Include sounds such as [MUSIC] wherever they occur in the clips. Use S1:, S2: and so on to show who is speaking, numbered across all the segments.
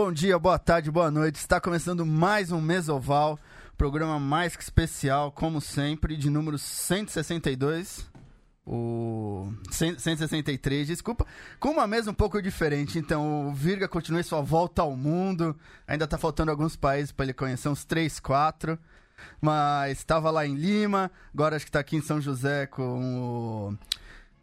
S1: Bom dia, boa tarde, boa noite. Está começando mais um Mesoval, programa mais que especial, como sempre, de número 162. O 163, desculpa, com uma mesa um pouco diferente. Então, o Virga continua sua volta ao mundo. Ainda está faltando alguns países para ele conhecer, uns 3, 4. Mas estava lá em Lima, agora acho que está aqui em São José com o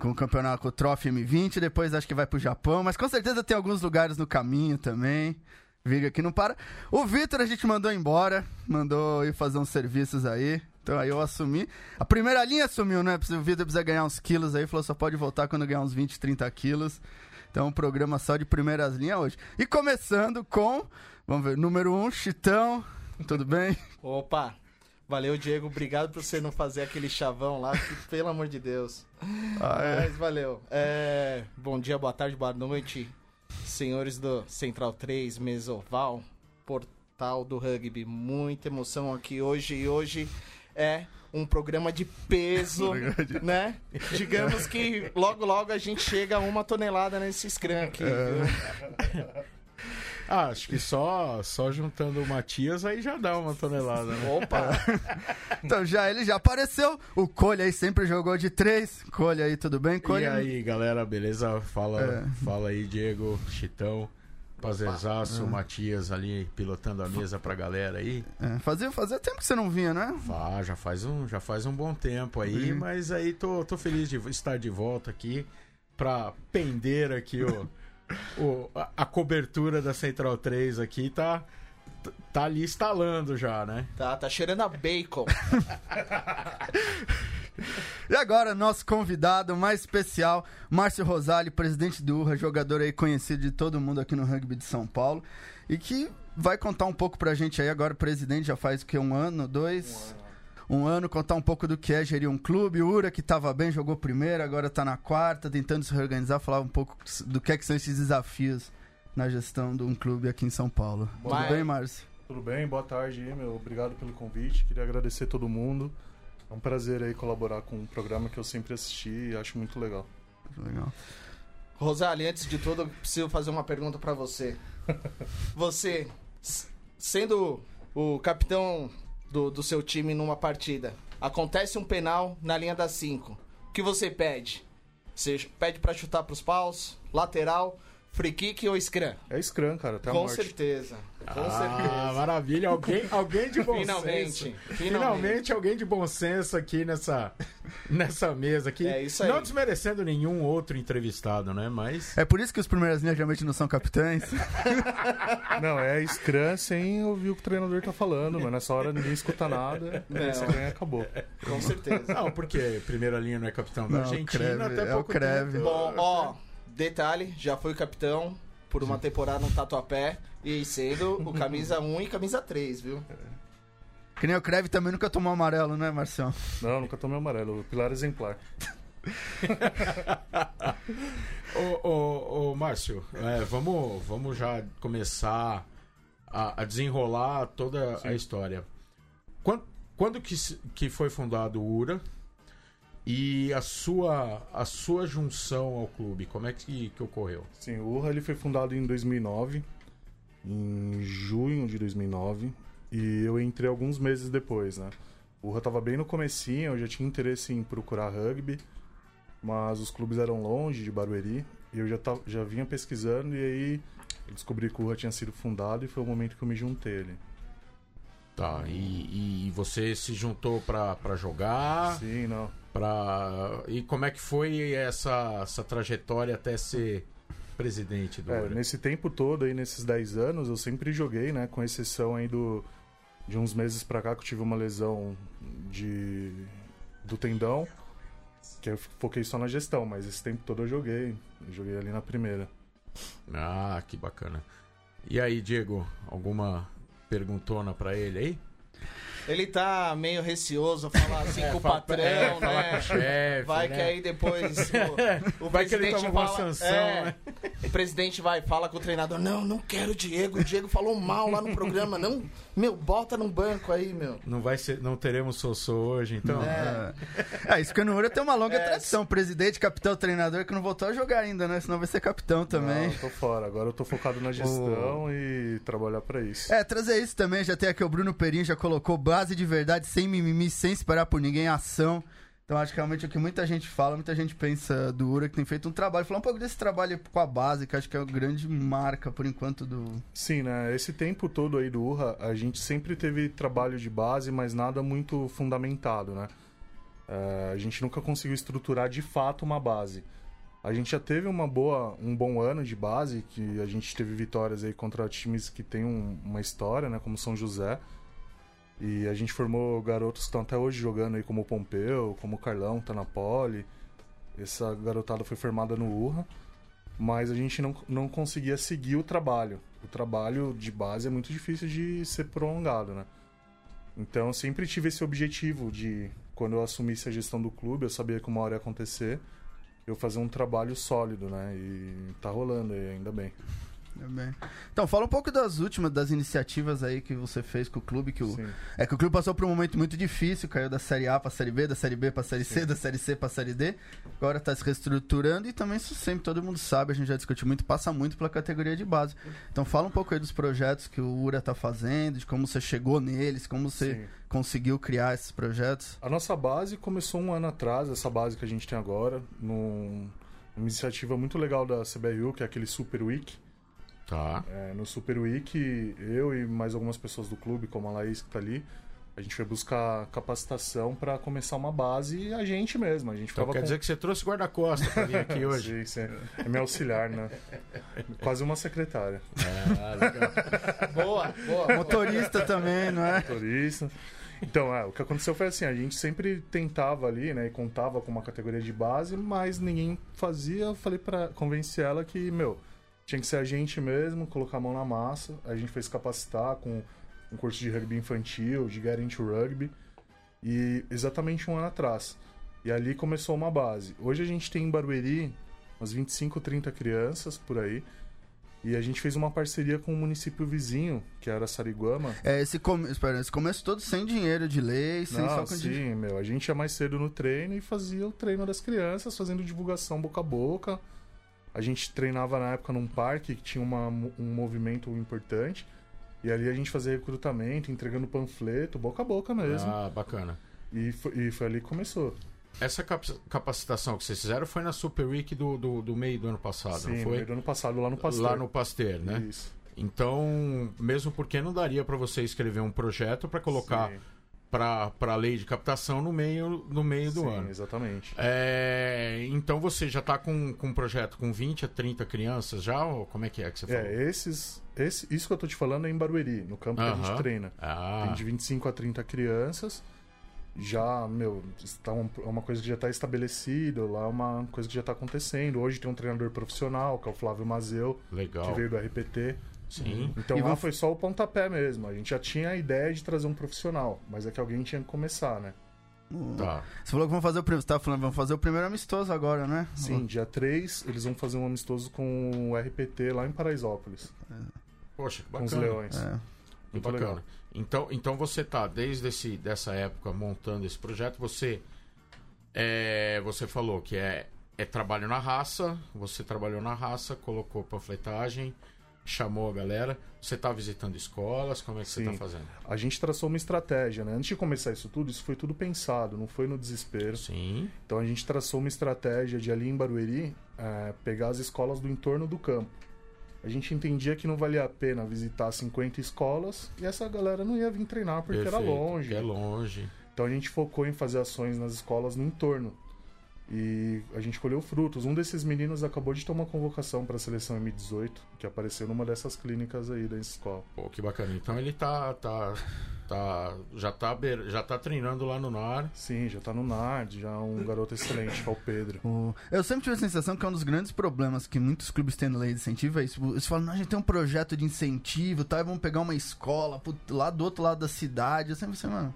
S1: com o campeonato com o Trophy M20, depois acho que vai pro Japão, mas com certeza tem alguns lugares no caminho também. Viga que não para. O Vitor a gente mandou embora, mandou ir fazer uns serviços aí. Então aí eu assumi. A primeira linha assumiu, né? O Vitor precisa ganhar uns quilos aí, falou só pode voltar quando ganhar uns 20, 30 quilos. Então um programa só de primeiras linhas hoje. E começando com, vamos ver, número 1, um, Chitão. Tudo bem?
S2: Opa, Valeu, Diego. Obrigado por você não fazer aquele chavão lá, que, pelo amor de Deus. Ah, é? Mas valeu. É, bom dia, boa tarde, boa noite, senhores do Central 3, Mesoval, portal do rugby. Muita emoção aqui hoje e hoje é um programa de peso, [LAUGHS] né? Digamos que logo, logo a gente chega a uma tonelada nesse scrum aqui. É.
S3: Ah, acho que só, só juntando o Matias aí já dá uma tonelada, né?
S1: Opa! [LAUGHS] então já ele já apareceu. O Colha aí sempre jogou de três. Colha aí, tudo bem? Colha?
S3: E aí, galera, beleza? Fala, é. fala aí, Diego, Chitão. Prazerzaço, é. Matias ali pilotando a mesa pra galera aí.
S1: É, fazia, fazia tempo que você não vinha, né?
S3: Fá, já faz um, já faz um bom tempo aí, uhum. mas aí tô, tô feliz de estar de volta aqui pra pender aqui o o, a, a, cobertura da Central 3 aqui tá, tá ali instalando já, né?
S2: Tá, tá cheirando a bacon. [LAUGHS]
S1: e agora, nosso convidado mais especial, Márcio Rosali, presidente do URRA, jogador aí conhecido de todo mundo aqui no rugby de São Paulo. E que vai contar um pouco pra gente aí agora, presidente já faz o que, um ano, dois? Um ano um ano, contar um pouco do que é gerir um clube. O Ura, que estava bem, jogou primeiro, agora está na quarta, tentando se reorganizar, falar um pouco do que, é que são esses desafios na gestão de um clube aqui em São Paulo. Tudo bem, Márcio?
S4: Tudo bem, boa tarde, meu. Obrigado pelo convite. Queria agradecer todo mundo. É um prazer aí colaborar com um programa que eu sempre assisti e acho muito legal.
S1: Legal.
S2: Rosali, antes de tudo, eu preciso fazer uma pergunta para você. [LAUGHS] você, sendo o capitão do, do seu time numa partida. Acontece um penal na linha das 5. O que você pede? Você pede para chutar pros paus, lateral, free kick ou scrum?
S4: É scrum, cara, até
S2: Com
S4: morte.
S2: certeza. Com
S3: ah,
S2: certeza.
S3: maravilha. Alguém, alguém de bom
S2: finalmente,
S3: senso.
S2: Finalmente.
S3: Finalmente alguém de bom senso aqui nessa, [LAUGHS] nessa mesa aqui.
S2: É isso aí.
S3: Não desmerecendo nenhum outro entrevistado, né? Mas.
S1: É por isso que os primeiros linhas geralmente não são capitães. [LAUGHS]
S4: não, é Scrum sem ouvir o que o treinador tá falando, mas nessa hora ninguém escuta nada. Não. Essa ganha acabou.
S2: Com certeza.
S3: Não, porque primeira linha não é capitão da não, Argentina, Creve, até
S1: é
S3: pouco
S1: o Creve.
S2: Bom, ó, detalhe, já foi capitão por uma temporada no Tatuapé e sendo o camisa 1 e camisa 3, viu?
S1: Que nem o Creve também nunca tomou amarelo, né, Marcião?
S4: Não, nunca tomei amarelo. O pilar exemplar. [LAUGHS]
S3: ô, ô, ô, Márcio, é, vamos, vamos já começar a, a desenrolar toda Sim. a história. Quando, quando que, que foi fundado o URA? E a sua, a sua junção ao clube, como é que, que ocorreu?
S4: Sim, o Urra ele foi fundado em 2009, em junho de 2009, e eu entrei alguns meses depois, né? O Urra estava bem no comecinho, eu já tinha interesse em procurar rugby, mas os clubes eram longe de Barueri, e eu já, tava, já vinha pesquisando, e aí eu descobri que o Urra tinha sido fundado, e foi o momento que eu me juntei ali.
S3: Tá, e, e você se juntou para jogar?
S4: Sim, não.
S3: Pra... E como é que foi essa, essa trajetória até ser presidente do
S4: é, Nesse tempo todo aí, nesses 10 anos, eu sempre joguei, né? Com exceção aí do, de uns meses pra cá que eu tive uma lesão de, do tendão, que eu foquei só na gestão, mas esse tempo todo eu joguei. Eu joguei ali na primeira.
S3: Ah, que bacana. E aí, Diego, alguma perguntona para ele aí?
S2: Ele tá meio receoso falar assim com o patrão,
S3: é,
S2: né?
S3: falar com o chefe,
S2: Vai
S3: né?
S2: que aí depois o, [LAUGHS] o
S3: Vai que ele
S2: presidente
S3: toma uma
S2: fala-
S3: sanção,
S2: é,
S3: né?
S2: O presidente vai, fala com o treinador, não, não quero o Diego, o Diego falou mal lá no programa, não, meu, bota no banco aí, meu.
S3: Não vai ser, não teremos Sossô hoje, então.
S2: É.
S1: É, isso que no Ura tem uma longa
S2: É.
S1: tradição. Presidente, capitão, treinador que não voltou a jogar ainda, né? Senão vai ser capitão também.
S4: Não, eu tô fora. Agora eu tô focado na gestão e trabalhar pra isso.
S1: É, trazer isso também, já tem aqui o Bruno Perim, já colocou base de verdade, sem mimimi, sem esperar por ninguém, ação. Então acho que realmente é o que muita gente fala, muita gente pensa do Ura, que tem feito um trabalho. Falar um pouco desse trabalho com a base, que acho que é a grande marca, por enquanto, do...
S4: Sim, né? Esse tempo todo aí do Urra, a gente sempre teve trabalho de base, mas nada muito fundamentado, né? É, a gente nunca conseguiu estruturar de fato uma base. A gente já teve uma boa, um bom ano de base, que a gente teve vitórias aí contra times que tem um- uma história, né? Como São José. E a gente formou garotos que estão até hoje jogando aí, como o Pompeu, como o Carlão, tá na Poli. Essa garotada foi formada no Urra. Mas a gente não, não conseguia seguir o trabalho. O trabalho de base é muito difícil de ser prolongado, né? Então eu sempre tive esse objetivo de, quando eu assumisse a gestão do clube, eu sabia que uma hora ia acontecer, eu fazer um trabalho sólido, né? E tá rolando aí, ainda bem.
S1: Então, fala um pouco das últimas, das iniciativas aí que você fez com o clube, que o...
S4: Sim.
S1: É que o clube passou por um momento muito difícil, caiu da Série A pra Série B, da Série B pra Série C, da Série C pra Série D. Agora tá se reestruturando e também isso sempre todo mundo sabe, a gente já discutiu muito, passa muito pela categoria de base. Então fala um pouco aí dos projetos que o URA tá fazendo, de como você chegou neles, como você
S4: Sim.
S1: conseguiu criar esses projetos.
S4: A nossa base começou um ano atrás, essa base que a gente tem agora, num- numa iniciativa muito legal da CBRU, que é aquele Super Week.
S3: Tá.
S4: É, no Super Week, eu e mais algumas pessoas do clube, como a Laís que tá ali, a gente foi buscar capacitação para começar uma base e a gente mesmo. A gente
S3: Então quer
S4: com...
S3: dizer que você trouxe guarda-costas pra vir aqui [LAUGHS] hoje.
S4: Sim, sim. É meu auxiliar, né? Quase uma secretária.
S3: Ah, legal.
S2: Boa, [LAUGHS] boa. boa.
S1: Motorista também, não é?
S4: Motorista. Então, é, o que aconteceu foi assim, a gente sempre tentava ali, né, e contava com uma categoria de base, mas ninguém fazia. Eu falei para convencer ela que, meu, tinha que ser a gente mesmo, colocar a mão na massa. A gente fez capacitar com um curso de rugby infantil, de into Rugby, e exatamente um ano atrás. E ali começou uma base. Hoje a gente tem em Barueri umas 25, 30 crianças por aí. E a gente fez uma parceria com o município vizinho, que era Sariguama,
S1: É, esse, come... Espera, esse começo todo sem dinheiro de lei, sem
S4: Não,
S1: só
S4: sim, meu. A gente ia mais cedo no treino e fazia o treino das crianças, fazendo divulgação boca a boca. A gente treinava na época num parque que tinha uma- um movimento importante. E ali a gente fazia recrutamento, entregando panfleto, boca a boca mesmo.
S3: Ah, bacana.
S4: E, foi, e foi ali que começou.
S3: Essa cap- capacitação que vocês fizeram foi na Super Week do, do, do meio do ano passado,
S4: Sim,
S3: não
S4: no
S3: foi?
S4: meio do ano passado, lá no Pasteur.
S3: Lá no Pasteur, né?
S4: Isso.
S3: Então, mesmo porque não daria para você escrever um projeto para colocar
S4: Sim,
S3: para a lei de captação no meio, no meio do
S4: sim,
S3: ano.
S4: exatamente.
S3: É, então você já está com, com um projeto com 20 a 30 crianças já? Ou como é que é que você falou?
S4: É, esses, esse, isso que eu tô te falando é em Barueri, no campo que a gente treina.
S3: Ah,
S4: Tem de 25 a 30 crianças. Já, meu, está um- é uma coisa que já está estabelecida, lá é uma coisa que já está acontecendo. Hoje tem um treinador profissional, que é o Flávio Mazeu, que
S3: legal.
S4: veio do RPT.
S3: Sim.
S4: Então
S1: E
S4: lá
S1: vão-
S4: foi só o pontapé mesmo. A gente já tinha a ideia de trazer um profissional, mas é que alguém tinha que começar, né?
S3: Tá.
S1: Você falou que vão fazer o primeiro. Você tava falando, vão fazer o primeiro amistoso agora, né?
S4: Sim, dia 3 eles vão fazer um amistoso com o RPT lá em Paraisópolis,
S3: Poxa, que
S4: com os
S3: bacana.
S4: Leões.
S1: É.
S3: Muito
S4: Muito
S3: bacana.
S4: legal.
S3: Então, então você tá desde esse, dessa época montando esse projeto, você é, você falou que é, é trabalho na raça, você trabalhou na raça, colocou panfletagem, chamou a galera, você tá visitando escolas, como é que você
S4: Sim.
S3: tá fazendo?
S4: A gente traçou uma estratégia, né? Antes de começar isso tudo, isso foi tudo pensado, não foi no desespero.
S3: Sim,
S4: Então a gente traçou uma estratégia de ali em Barueri é, pegar as escolas do entorno do campo. A gente entendia que não valia a pena visitar 50 escolas e essa galera não ia vir treinar porque era
S3: perfeito,
S4: longe.
S3: porque É longe.
S4: Então a gente focou em fazer ações nas escolas no entorno. E a gente colheu frutos. Um desses meninos acabou de tomar convocação para a seleção M18, que apareceu numa dessas clínicas aí da escola.
S3: Pô, que bacana. Então ele tá, tá Tá, já, tá, já tá treinando lá no NAR.
S4: Sim, já tá no NAR, já é um garoto excelente, que é o Pedro.
S1: Eu sempre tive a sensação que é um dos grandes problemas que muitos clubes têm no lei de incentivo é isso. Eles falam, não, a gente tem um projeto de incentivo, tá? E vamos pegar uma escola lá do outro lado da cidade. Eu sempre pensei, mano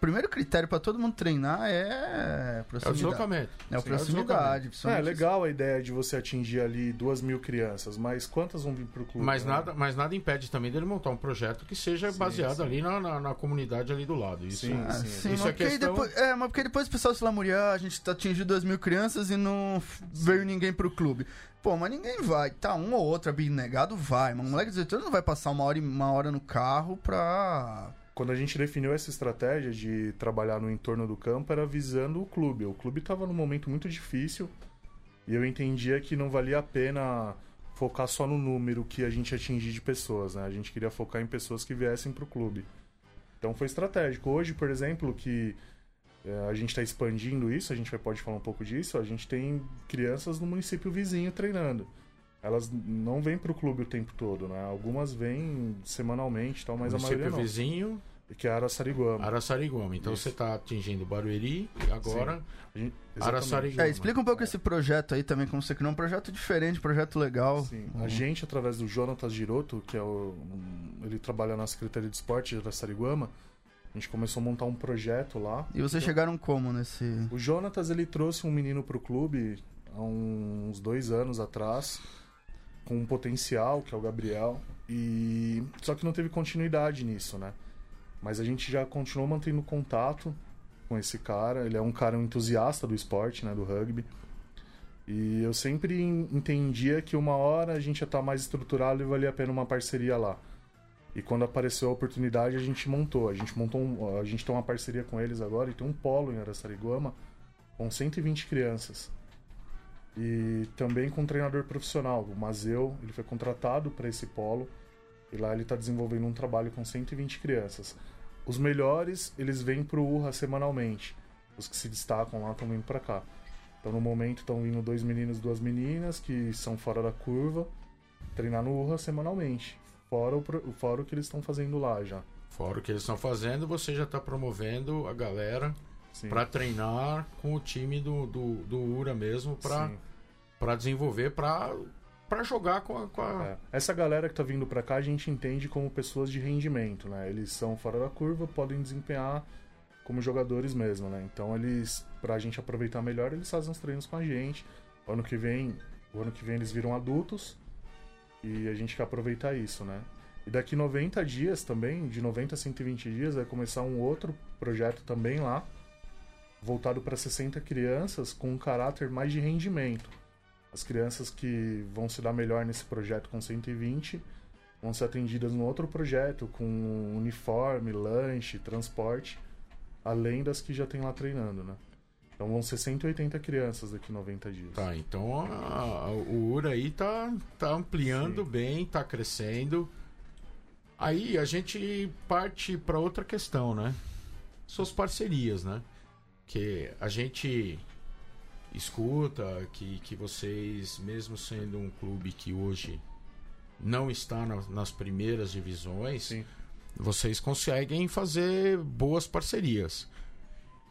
S1: primeiro critério para todo mundo treinar é proximidade. É o
S3: deslocamento.
S1: É a proximidade.
S4: É, é legal a ideia de você atingir ali duas mil crianças, mas quantas vão vir pro clube?
S3: Mas, né? nada, mas nada impede também dele montar um projeto que seja sim, baseado sim. ali na, na, na, comunidade ali do lado. Isso, sim,
S1: ah, sim. Isso é questão... Depois, é, mas porque depois o pessoal se lamuriar, a gente tá atingindo duas mil crianças e não veio ninguém pro clube. Pô, mas ninguém vai. Tá, um ou outro abnegado vai. Mas um moleque de 18 anos não vai passar uma hora, uma hora no carro pra
S4: quando a gente definiu essa estratégia de trabalhar no entorno do campo, era visando o clube. O clube estava num momento muito difícil e eu entendia que não valia a pena focar só no número que a gente atingir de pessoas, né? A gente queria focar em pessoas que viessem para o clube. Então foi estratégico. Hoje, por exemplo, que é, a gente está expandindo isso, a gente pode falar um pouco disso, a gente tem crianças no município vizinho treinando. Elas não vêm para o clube o tempo todo, né? Algumas vêm semanalmente, tal, mas a maioria não.
S3: vizinho
S4: que é Araçariguama.
S3: Araçariguama. Então Isso. você está atingindo Barueri e agora Sim, Araçariguama.
S1: É, explica um pouco esse projeto aí também, como você criou um projeto diferente, projeto legal.
S4: Sim. Uhum. A gente, através do Jonatas Giroto, que é o, ele trabalha na Secretaria de Esporte de Araçariguama, a gente começou a montar um projeto lá.
S1: E vocês então, chegaram como nesse...
S4: O Jonatas, ele trouxe um menino para o clube há uns dois anos atrás, com um potencial, que é o Gabriel, e só que não teve continuidade nisso, né? Mas a gente já continuou mantendo contato com esse cara. Ele é um cara um entusiasta do esporte, né, do rugby. E eu sempre entendia que uma hora a gente ia estar mais estruturado e valia a pena uma parceria lá. E quando apareceu a oportunidade, a gente montou. A gente montou um, a gente tem uma parceria com eles agora e tem um polo em Araçariguama com 120 crianças. E também com um treinador profissional, o Mazeu, ele foi contratado para esse polo e lá ele está desenvolvendo um trabalho com 120 crianças. Os melhores, eles vêm pro URRA semanalmente. Os que se destacam lá estão vindo para cá. Então no momento estão vindo dois meninos e duas meninas que são fora da curva, treinar no URRA semanalmente. Fora o, fora o que eles estão fazendo lá já.
S3: Fora o que eles estão fazendo, você já está promovendo a galera para treinar com o time do, do, do URA mesmo para desenvolver, para para jogar com a. Com a...
S4: É. Essa galera que tá vindo para cá a gente entende como pessoas de rendimento, né? Eles são fora da curva, podem desempenhar como jogadores mesmo, né? Então eles, pra gente aproveitar melhor, eles fazem os treinos com a gente. O ano que vem, o ano que vem eles viram adultos e a gente quer aproveitar isso, né? E daqui 90 dias também, de 90 a 120 dias, vai começar um outro projeto também lá, voltado para 60 crianças com um caráter mais de rendimento. As crianças que vão se dar melhor nesse projeto com 120 vão ser atendidas no outro projeto com uniforme, lanche, transporte, além das que já tem lá treinando, né? Então vão ser 180 crianças daqui 90 dias.
S3: Tá, então a, a, o URA aí tá, tá ampliando Sim. bem, tá crescendo. Aí a gente parte para outra questão, né? Suas parcerias, né? Que a gente escuta que, que vocês, mesmo sendo um clube que hoje não está na, nas primeiras divisões, Sim. vocês conseguem fazer boas parcerias.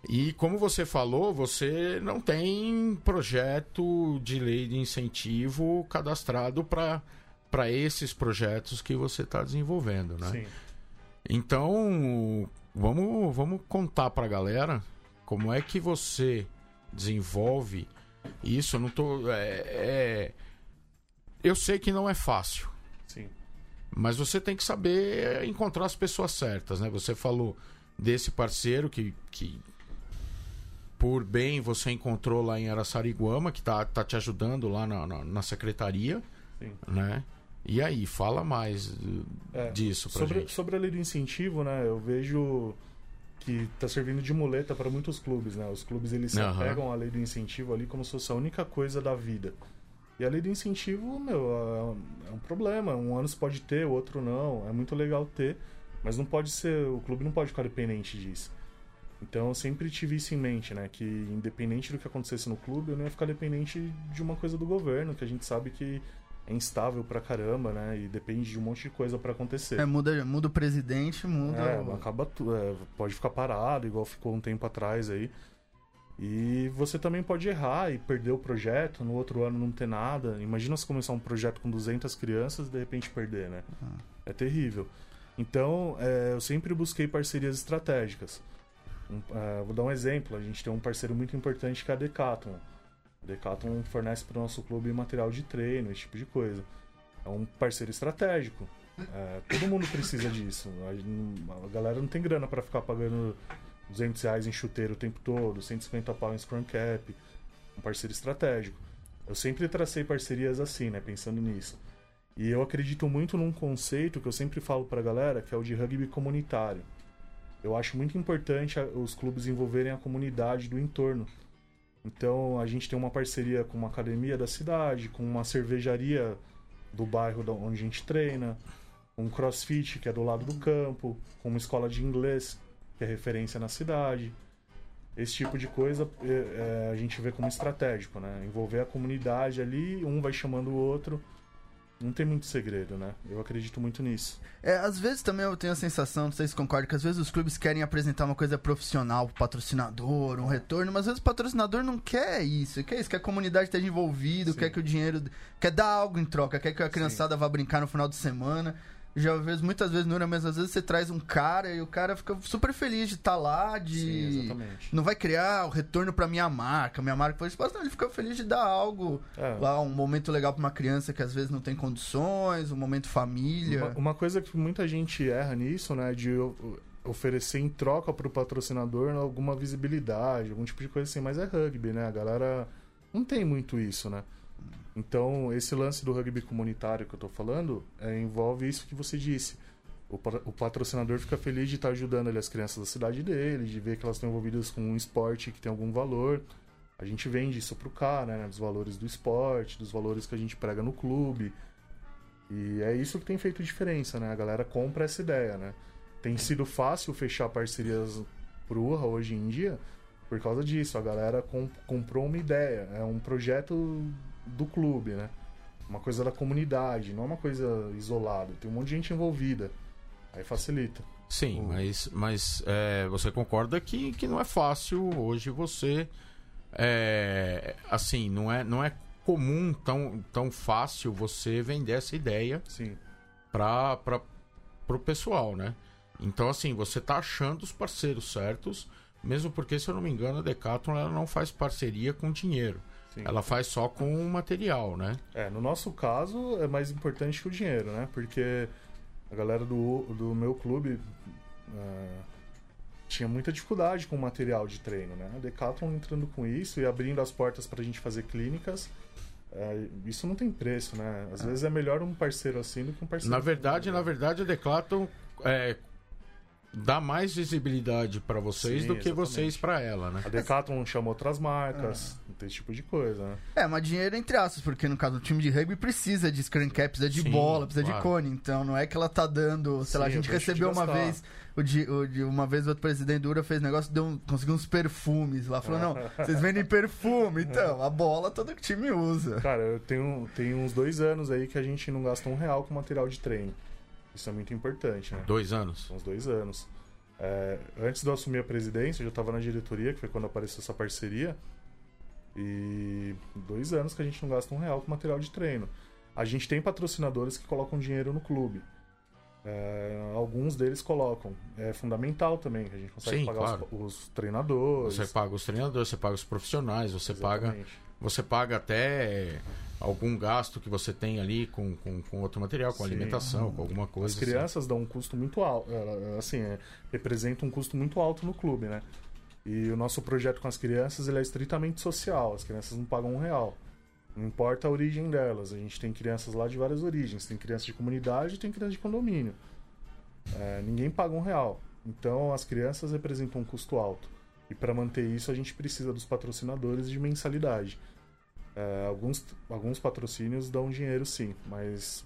S3: E como você falou, você não tem projeto de lei de incentivo cadastrado para esses projetos que você está desenvolvendo, né? Sim. Então, vamos, vamos contar para a galera como é que você desenvolve isso. Eu não tô. É, é... Eu sei que não é fácil.
S4: Sim.
S3: Mas você tem que saber encontrar as pessoas certas, né? Você falou desse parceiro que, que por bem você encontrou lá em Araçariguama, que tá, tá te ajudando lá na, na, na secretaria, Sim. né? E aí, fala mais é, disso pra
S4: sobre,
S3: gente.
S4: Sobre a lei do incentivo, né? Eu vejo que está servindo de muleta para muitos clubes, né? Os clubes eles uhum. pegam a lei do incentivo ali como se fosse a única coisa da vida. E a lei do incentivo, meu, é, é um problema. Um ano você pode ter, o outro não. É muito legal ter, mas não pode ser. O clube não pode ficar dependente disso. Então eu sempre tive isso em mente, né? Que independente do que acontecesse no clube, eu não ia ficar dependente de uma coisa do governo, que a gente sabe que é instável pra caramba, né? E depende de um monte de coisa para acontecer.
S1: É, muda, muda o presidente, muda.
S4: É,
S1: o...
S4: acaba tu, é, pode ficar parado, igual ficou um tempo atrás aí. E você também pode errar e perder o projeto, no outro ano não ter nada. Imagina se começar um projeto com 200 crianças e de repente perder, né?
S1: Ah.
S4: É terrível. Então, é, eu sempre busquei parcerias estratégicas. Um, é, vou dar um exemplo. A gente tem um parceiro muito importante que é a Decathlon. A Decathlon fornece para o nosso clube material de treino, esse tipo de coisa. É um parceiro estratégico. É, todo mundo precisa disso. A, a galera não tem grana para ficar pagando 200 reais em chuteiro o tempo todo, 150 pau em scrum cap. Um parceiro estratégico. Eu sempre tracei parcerias assim, né? Pensando nisso. E eu acredito muito num conceito que eu sempre falo pra galera, que é o de rugby comunitário. Eu acho muito importante os clubes envolverem a comunidade do entorno. Então a gente tem uma parceria com uma academia da cidade, com uma cervejaria do bairro onde a gente treina, um crossfit que é do lado do campo, com uma escola de inglês que é referência na cidade. Esse tipo de coisa é, a gente vê como estratégico, né? Envolver a comunidade ali, um vai chamando o outro não tem muito segredo, né? Eu acredito muito nisso.
S1: É, às vezes também eu tenho a sensação, não sei se concordam, que às vezes os clubes querem apresentar uma coisa profissional pro patrocinador, um retorno, mas às vezes o patrocinador não quer isso, quer isso, quer a comunidade esteja envolvida, quer que o dinheiro. quer dar algo em troca, quer que a criançada Sim. vá brincar no final de semana já vejo muitas vezes, Nura, mas às vezes você traz um cara e o cara fica super feliz de estar tá lá, de.
S4: Sim, exatamente.
S1: Não vai criar o retorno pra minha marca, minha marca foi espaço, não, ele fica feliz de dar algo é. lá, um momento legal pra uma criança que às vezes não tem condições, um momento família.
S4: Uma, uma coisa que muita gente erra nisso, né, de oferecer em troca pro patrocinador alguma visibilidade, algum tipo de coisa assim, mas é rugby, né? A galera não tem muito isso, né? Então, esse lance do rugby comunitário que eu estou falando é, envolve isso que você disse. O, o, patrocinador fica feliz de estar ajudando ali, as crianças da cidade dele, de ver que elas estão envolvidas com um esporte que tem algum valor. A gente vende isso pro cara, né? Dos valores do esporte, dos valores que a gente prega no clube. E é isso que tem feito diferença, né? A galera compra essa ideia, né? Tem sido fácil fechar parcerias pro URRA hoje em dia por causa disso. A galera comp comprou uma ideia, é um projeto do clube, né? Uma coisa da comunidade, não é uma coisa isolada. Tem um monte de gente envolvida. Aí facilita.
S3: Sim, mas, mas é, você concorda que, que não é fácil hoje você. É, assim, não é, não é comum, tão, tão fácil você vender essa ideia para o pessoal, né? Então, assim, você tá achando os parceiros certos, mesmo porque, se eu não me engano, a Decathlon ela não faz parceria com dinheiro. Sim. Ela faz só com o material, né?
S4: É, no nosso caso é mais importante que o dinheiro, né? Porque a galera do, do meu clube é, tinha muita dificuldade com o material de treino, né? A Decathlon entrando com isso e abrindo as portas para a gente fazer clínicas. É, isso não tem preço, né? Às é. vezes é melhor um parceiro assim do que um parceiro.
S3: Na verdade, na verdade, a Decathlon é, dá mais visibilidade para vocês Sim, do que exatamente. vocês para ela, né?
S4: A Decathlon chama outras marcas, é. esse tipo de coisa, né?
S1: É, mas dinheiro entre aspas, porque no caso do time de rugby precisa de screen cap, precisa de Sim, bola, precisa claro. de cone, então não é que ela tá dando, sei Sim, lá, a gente recebeu uma vez o de, o de, uma vez o outro presidente do URA fez negócio, deu um, conseguiu uns perfumes lá. Falou, não, [LAUGHS] vocês vendem perfume, então, a bola todo time usa.
S4: Cara, eu tenho, tenho uns dois anos aí que a gente não gasta um real com material de treino. Isso é muito importante, né?
S3: Dois anos?
S4: Uns dois anos. É, antes de eu assumir a presidência, eu já estava na diretoria, que foi quando apareceu essa parceria. E dois anos que a gente não gasta um real com material de treino. A gente tem patrocinadores que colocam dinheiro no clube. É, alguns deles colocam. É fundamental também, que a gente consegue Sim, pagar claro. os, os, treinadores.
S3: Você paga os treinadores, você paga os profissionais, você Exatamente. paga. Você paga até algum gasto que você tem ali com, com, com outro material, com Sim. alimentação, com alguma coisa.
S4: As crianças assim. dão um custo muito alto, assim, é, representa um custo muito alto no clube, né? E o nosso projeto com as crianças ele é estritamente social, as crianças não pagam um real. Não importa a origem delas, a gente tem crianças lá de várias origens, tem crianças de comunidade e tem crianças de condomínio. É, ninguém paga um real. Então as crianças representam um custo alto. E para manter isso a gente precisa dos patrocinadores de mensalidade. É, alguns, alguns patrocínios dão dinheiro sim, mas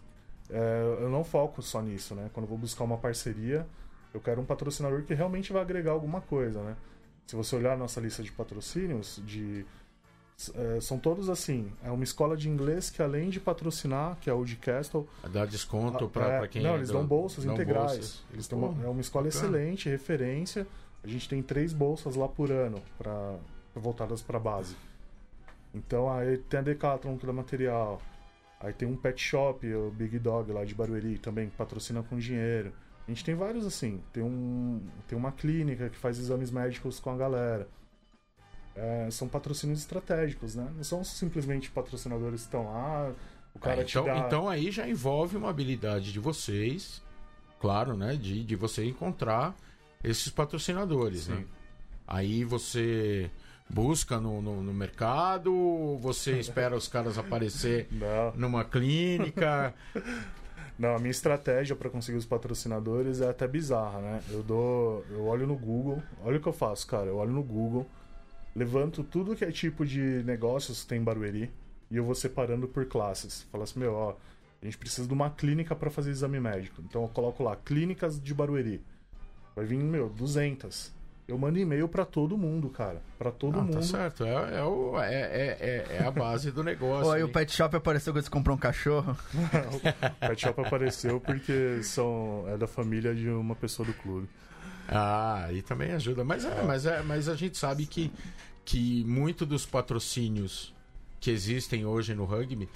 S4: é, eu não foco só nisso, né? Quando eu vou buscar uma parceria, eu quero um patrocinador que realmente vai agregar alguma coisa, né? Se você olhar a nossa lista de patrocínios, de É, são todos assim. É uma escola de inglês que, além de patrocinar, que é o de Castle.
S3: Dá desconto para
S4: é,
S3: quem
S4: Não,
S3: é
S4: eles dão bolsas
S3: dão
S4: integrais.
S3: bolsas.
S4: Eles
S3: Pô,
S4: é uma escola
S3: bacana.
S4: excelente, referência. A gente tem três bolsas lá por ano pra, voltadas para base. Então aí tem a Decathlon que dá material. Aí tem um pet shop, o Big Dog lá de Barueri, também que patrocina com dinheiro. A gente tem vários assim. Tem, um, tem uma clínica que faz exames médicos com a galera. É, são patrocínios estratégicos, né? Não são simplesmente patrocinadores que estão lá. O cara
S3: É,
S4: te
S3: então,
S4: dá...
S3: então aí já envolve uma habilidade de vocês, claro, né? De, de você encontrar esses patrocinadores, né? Aí você busca no, no, no mercado, você [LAUGHS] espera os caras aparecer
S4: Não.
S3: numa clínica. [LAUGHS]
S4: Não, a minha estratégia para conseguir os patrocinadores é até bizarra, né? Eu dou, eu olho no Google, olha o que eu faço, cara. Eu olho no Google, levanto tudo que é tipo de negócios que tem em Barueri e eu vou separando por classes. Falo assim, meu, ó, a gente precisa de uma clínica para fazer exame médico. Então eu coloco lá clínicas de Barueri. Vai vir, meu, 200. Eu mando e-mail para todo mundo, cara, para todo
S3: Ah,
S4: mundo.
S3: tá certo, é, é, o- é, é, é- é a base do [LAUGHS] negócio.
S1: Aí o pet shop apareceu quando você comprou um cachorro. [LAUGHS]
S4: o Pet Shop apareceu porque são é da família de uma pessoa do clube.
S3: Ah, aí também ajuda. Mas, é, mas, é, mas a gente sabe que, que muito dos patrocínios que existem hoje no rugby,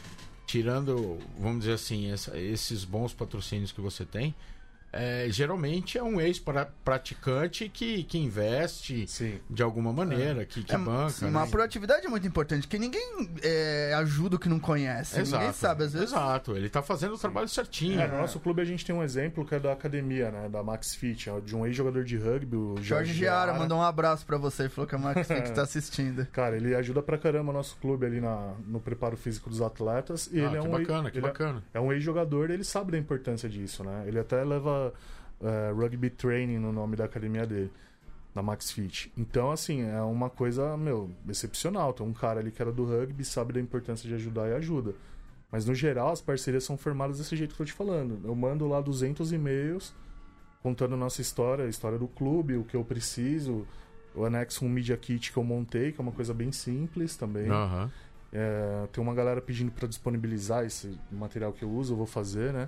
S3: tirando, vamos dizer assim, essa- esses bons patrocínios que você tem, é, geralmente é um ex-praticante que, que investe
S4: Sim.
S3: de alguma maneira, que, que
S1: É,
S3: banca.
S1: sim,
S3: né?
S1: uma proatividade é muito importante, porque ninguém é, ajuda o que não conhece. Ninguém sabe, às vezes.
S3: Exato, ele tá fazendo o trabalho certinho.
S4: É, no nosso clube a gente tem um exemplo que é da academia, né? Da Max Fit, é de um ex-jogador de rugby, o Jorge,
S1: Jorge Giara mandou um abraço pra você e falou que a Max [LAUGHS] Fit tá assistindo.
S4: Cara, ele ajuda pra caramba o nosso clube ali na, no preparo físico dos atletas. E
S3: Ah,
S4: ele é
S3: que
S4: um
S3: bacana,
S4: ex-
S3: que
S4: ele é-
S3: bacana.
S4: É, um ex-jogador, ele sabe da importância disso, né? Ele até leva é, rugby training no nome da academia dele, na Max Fit. Então, assim, é uma coisa, meu, excepcional. Tem um cara ali que era do rugby, sabe da importância de ajudar e ajuda. Mas no geral, as parcerias são formadas desse jeito que eu tô te falando. Eu mando lá 200 e-mails contando a nossa história, a história do clube, o que eu preciso. Eu anexo um Media Kit que eu montei, que é uma coisa bem simples também.
S3: Aham.
S4: É, tem uma galera pedindo para disponibilizar esse material que eu uso, eu vou fazer, né?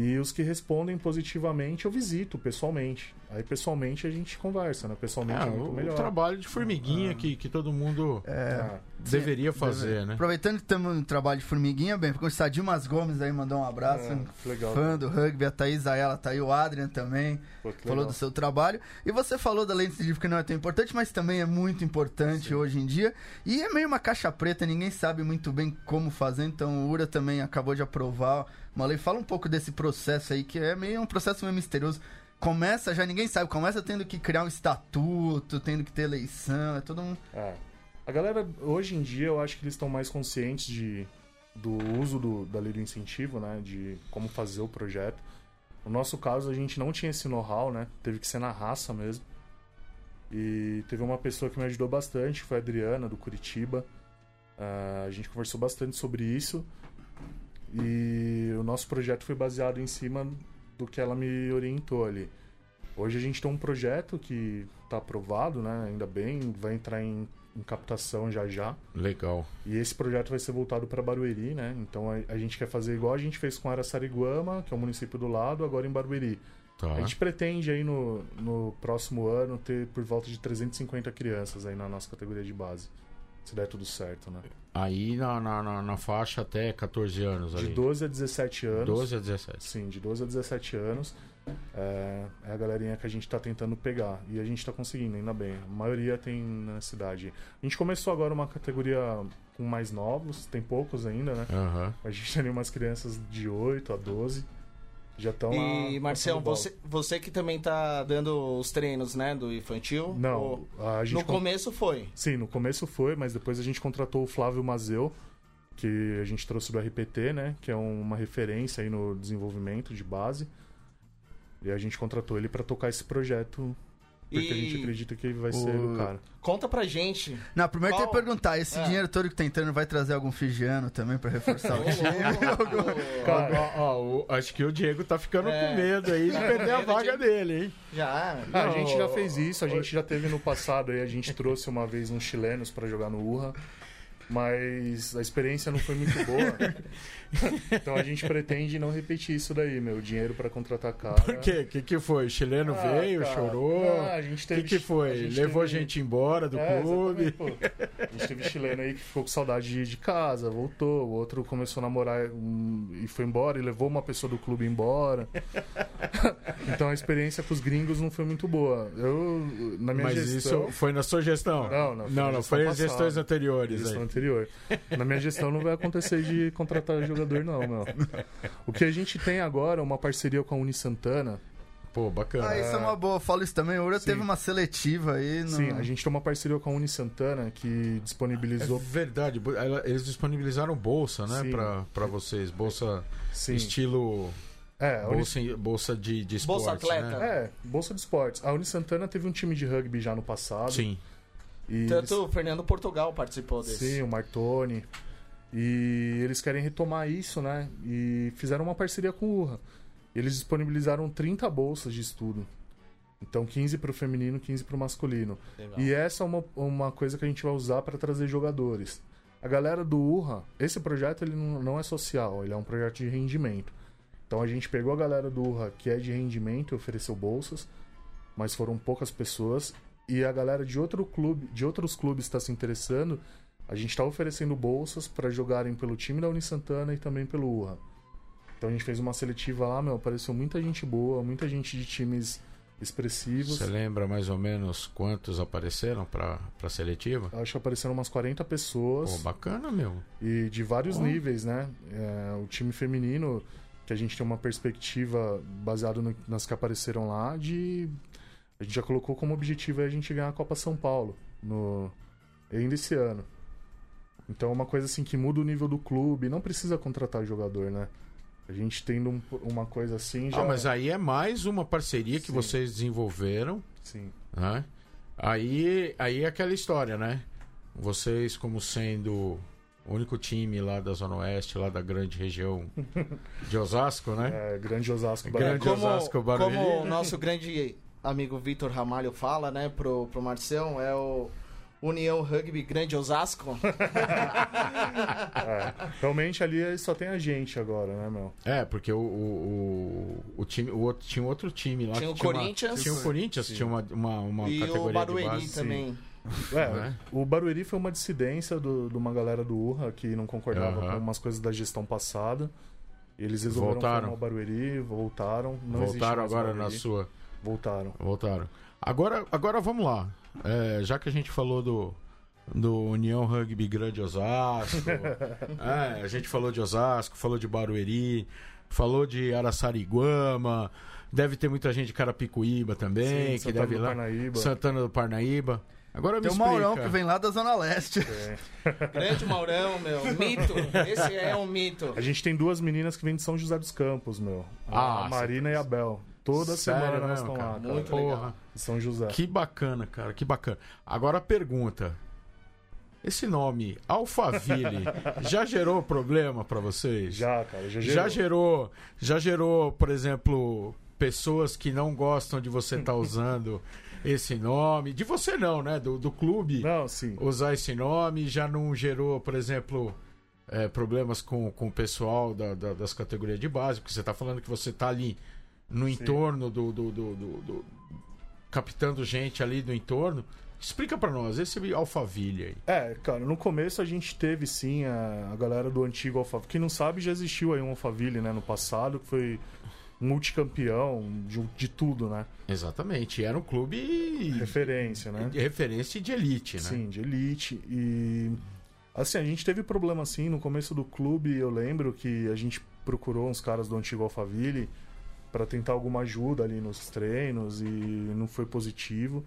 S4: E os que respondem positivamente eu visito pessoalmente. Aí pessoalmente a gente conversa, né? Pessoalmente é,
S3: É,
S4: muito
S3: o,
S4: melhor.
S3: o trabalho de formiguinha que, que todo mundo
S4: É,
S3: deveria fazer, né?
S1: Aproveitando que temos um trabalho de formiguinha, bem, porque o Sadio Mas Gomes aí mandou um abraço.
S4: É,
S1: um
S4: legal.
S1: Fã do rugby, a Thaís Ayala tá aí, o Adrian também.
S4: pô,
S1: falou
S4: legal.
S1: do seu trabalho. E você falou da lei incisiva que não é tão importante, mas também é muito importante hoje em dia. E é meio uma caixa preta, ninguém sabe muito bem como fazer, então o URA também acabou de aprovar uma lei. Fala um pouco desse processo aí, que é meio um processo meio misterioso. Começa, já ninguém sabe, começa tendo que criar um estatuto, tendo que ter eleição, é todo um...
S4: É. A galera, hoje em dia, eu acho que eles estão mais conscientes de, do uso do, da lei do incentivo, né? De como fazer o projeto. No nosso caso, a gente não tinha esse know-how, né? Teve que ser na raça mesmo. E teve uma pessoa que me ajudou bastante, foi a Adriana, do Curitiba. Ah, a gente conversou bastante sobre isso. E o nosso projeto foi baseado em cima do que ela me orientou ali. Hoje a gente tem um projeto que está aprovado, né? Ainda bem, vai entrar em, em captação já já.
S3: Legal.
S4: E esse projeto vai ser voltado para Barueri, né? Então a, a gente quer fazer igual a gente fez com Araçariguama, que é o município do lado, agora em Barueri.
S3: Tá.
S4: A gente pretende aí no, no próximo ano ter por volta de 350 crianças aí na nossa categoria de base. Se der tudo certo, né?
S3: Aí na, na, na, na faixa até 14 anos
S4: De
S3: ali.
S4: 12 a 17 anos.
S3: 12 a 17.
S4: Sim, de 12 a 17 anos. É, é a galerinha que a gente tá tentando pegar. E a gente tá conseguindo, ainda bem. A maioria tem na cidade. A gente começou agora uma categoria com mais novos, tem poucos ainda, né?
S3: Aham.
S4: A gente tem umas crianças de 8 a 12. Já estão.
S2: E, Marcelo, você, você que também tá dando os treinos, né, do infantil?
S4: Não,
S2: Ou-
S4: a gente.
S2: No
S4: con-
S2: começo foi.
S4: Sim, no começo foi, mas depois a gente contratou o Flávio Mazeu, que a gente trouxe do RPT, né? Que é uma referência aí no desenvolvimento de base. E a gente contratou ele para tocar esse projeto. Porque
S2: E-
S4: a gente acredita que ele vai ser o cara.
S2: Conta pra gente.
S1: Não, primeiro tem
S2: Qual-
S1: que perguntar, esse
S2: É.
S1: dinheiro todo que tá entrando vai trazer algum figiano também pra reforçar o [LAUGHS] time?
S3: Ó, ó, o- acho que o Diego tá ficando
S2: É.
S3: com medo aí de perder a vaga dele, hein?
S2: Já.
S4: Ah, a gente já fez isso, a gente já teve no passado aí, a gente trouxe uma vez uns chilenos para jogar no Urra. Mas a experiência não foi muito boa. [LAUGHS] então a gente pretende não repetir isso daí, meu. Dinheiro pra contratar cara.
S3: Por quê? O que, que foi? O chileno
S4: Ah,
S3: veio,
S4: cara.
S3: chorou? O que, que foi?
S4: a gente
S3: Levou
S4: teve-
S3: gente embora do
S4: É,
S3: clube?
S4: A gente teve chileno aí que ficou com saudade de, de casa, voltou. O outro começou a namorar hum, e foi embora e levou uma pessoa do clube embora. Então a experiência com os gringos não foi muito boa. Eu, na minha
S3: Mas
S4: gestão.
S3: isso foi na sua gestão?
S4: Não, não, foi na
S3: Não, não,
S4: gestão
S3: foi as
S4: passada.
S3: gestões anteriores.
S4: Gestão
S3: aí.
S4: anterior. Na minha gestão não vai acontecer de contratar jogador, não, meu. O que a gente tem agora é uma parceria com a Uni Santana.
S3: Pô, bacana.
S1: Ah, isso é uma boa. Eu falo isso também. O Ura
S4: Sim.
S1: teve uma seletiva aí. No...
S4: Sim, a gente tem uma parceria com a Uni Santana que
S3: É
S4: disponibilizou.
S3: verdade, bo- ela- eles disponibilizaram bolsa, né, pra vocês. Bolsa
S4: Sim.
S3: estilo.
S4: É, a Uni
S3: Bolsa, bolsa de, de esportes,
S2: Bolsa atleta.
S3: né?
S4: É, Bolsa de Esportes. A Uni Santana teve um time de rugby já no passado.
S3: Sim.
S4: E
S2: Tanto o Fernando Portugal participou
S4: eles,
S2: desse.
S4: sim, o Martoni. E eles querem retomar isso, né? E fizeram uma parceria com o URRA. Eles disponibilizaram 30 bolsas de estudo. Então, 15 para o feminino, 15 para o masculino.
S2: Legal.
S4: E essa é uma, uma coisa que a gente vai usar para trazer jogadores. A galera do URRA, esse projeto ele não é social, ele é um projeto de rendimento. Então a gente pegou a galera do URRA que é de rendimento e ofereceu bolsas, mas foram poucas pessoas. E a galera de outro clube, de outros clubes está se interessando. A gente está oferecendo bolsas para jogarem pelo time da Uni Santana e também pelo URRA. Então a gente fez uma seletiva lá, meu, apareceu muita gente boa, muita gente de times expressivos.
S3: Você lembra mais ou menos quantos apareceram pra, pra seletiva?
S4: Acho que apareceram umas 40 pessoas.
S3: Pô, bacana, meu.
S4: E de vários níveis, né? É, o time feminino, que a gente tem uma perspectiva baseada no- nas que apareceram lá, de. A gente já colocou como objetivo a gente ganhar a Copa São Paulo no, ainda esse ano. Então é uma coisa assim que muda o nível do clube, não precisa contratar jogador, né? A gente tendo um- uma coisa assim já.
S3: Ah, mas aí é mais uma parceria que
S4: Sim.
S3: vocês desenvolveram,
S4: Sim.
S3: né? Aí, aí é aquela história, né? Vocês como sendo o único time lá da Zona Oeste, lá da grande região de Osasco, né?
S4: É, grande Osasco
S3: Grande
S4: Barato.
S2: como,
S3: Osasco, Barueri.
S2: como o nosso grande amigo Vitor Ramalho fala, né, pro, pro Marcião, é o União Rugby Grande Osasco. [LAUGHS]
S4: É, realmente ali só tem a gente agora, né, meu?
S3: É, porque o, o, o, o time, o outro, tinha um outro time lá.
S2: Tinha o Corinthians.
S3: Uma, tinha o Corinthians,
S4: Sim.
S3: tinha uma, uma, uma
S2: e
S3: categoria
S2: o Barueri
S3: de base.
S2: também.
S4: É,
S3: Né?
S4: o Barueri foi uma dissidência do- de uma galera do URRA que não concordava
S3: Aham.
S4: com umas coisas da gestão passada. Eles resolveram
S3: Voltaram.
S4: o Barueri, voltaram. Não
S3: Voltaram agora na
S4: Barueri.
S3: sua.
S4: Voltaram.
S3: Voltaram. Agora, agora vamos lá. É, já que a gente falou do, do União Rugby Grande Osasco, [LAUGHS] é, a gente falou de Osasco, falou de Barueri, falou de Araçariguama, deve ter muita gente de Carapicuíba também, que
S4: Santana
S3: deve ir lá.
S4: Parnaíba.
S3: Santana do Parnaíba. Agora
S1: Tem
S3: me
S1: o Maurão que vem lá da Zona Leste.
S4: É. [LAUGHS]
S2: Grande Maurão, meu. [LAUGHS] Mito. Esse é um mito.
S4: A gente tem duas meninas que vêm de São José dos Campos, meu.
S3: Ah,
S4: a Marina e a Bel. Toda
S3: Sério
S4: semana elas estão lá,
S3: cara?
S2: Muito
S3: Porra.
S2: legal.
S4: São José.
S3: Que bacana, cara, que bacana. Agora a pergunta. Esse nome, Alphaville, [LAUGHS] já gerou problema pra vocês?
S4: Já, cara, já gerou.
S3: Já gerou, já gerou, por exemplo, pessoas que não gostam de você estar usando esse nome. De você não, né? Do, do clube
S4: Não, sim.
S3: usar esse nome. Já não gerou, por exemplo, é, problemas com, com o pessoal da- da- das categorias de base, porque você está falando que você está ali no entorno do, do, do- do- do- captando gente ali do entorno. Explica pra nós, esse Alphaville aí.
S4: É, cara, no começo a gente teve sim a, a galera do antigo Alphaville. Quem não sabe, já existiu aí um Alphaville, né, no passado, que foi multicampeão de, de tudo, né?
S3: Exatamente, era um clube
S4: Referência, né?
S3: de referência de elite, né?
S4: Sim, de elite. E. Assim, a gente teve problema assim no começo do clube. Eu lembro que a gente procurou uns caras do antigo Alphaville para tentar alguma ajuda ali nos treinos e não foi positivo.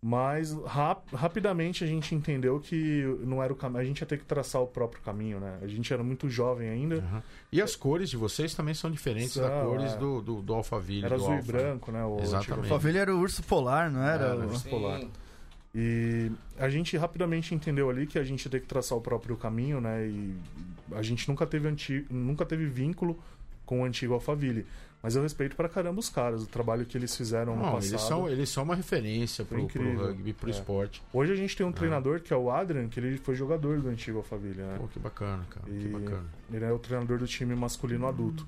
S4: Mas rap- rapidamente a gente entendeu que não era o caminho. A gente ia ter que traçar o próprio caminho, né? A gente era muito jovem ainda.
S3: Aham. E as cores de vocês também são diferentes das cores
S4: é.
S3: do, do, do Alphaville.
S4: Era
S3: do
S4: azul e
S3: Alpha.
S4: branco, né? O
S3: Exatamente.
S4: antigo
S1: O Alphaville era o urso polar, não era?
S3: Era,
S1: O-
S4: urso polar.
S2: Sim.
S4: E a gente rapidamente entendeu ali que a gente ia ter que traçar o próprio caminho, né? E a gente nunca teve, anti... nunca teve vínculo com o antigo Alphaville. Mas eu respeito pra caramba os caras, o trabalho que eles fizeram no
S3: Não,
S4: passado.
S3: eles são, eles são uma referência pro, pro rugby, pro
S4: É.
S3: esporte.
S4: Hoje a gente tem um treinador que é o Adrian, que ele foi jogador do antigo Alphaville, né?
S3: Pô, que bacana, cara. Que
S4: E-
S3: bacana.
S4: Ele é o treinador do time masculino adulto.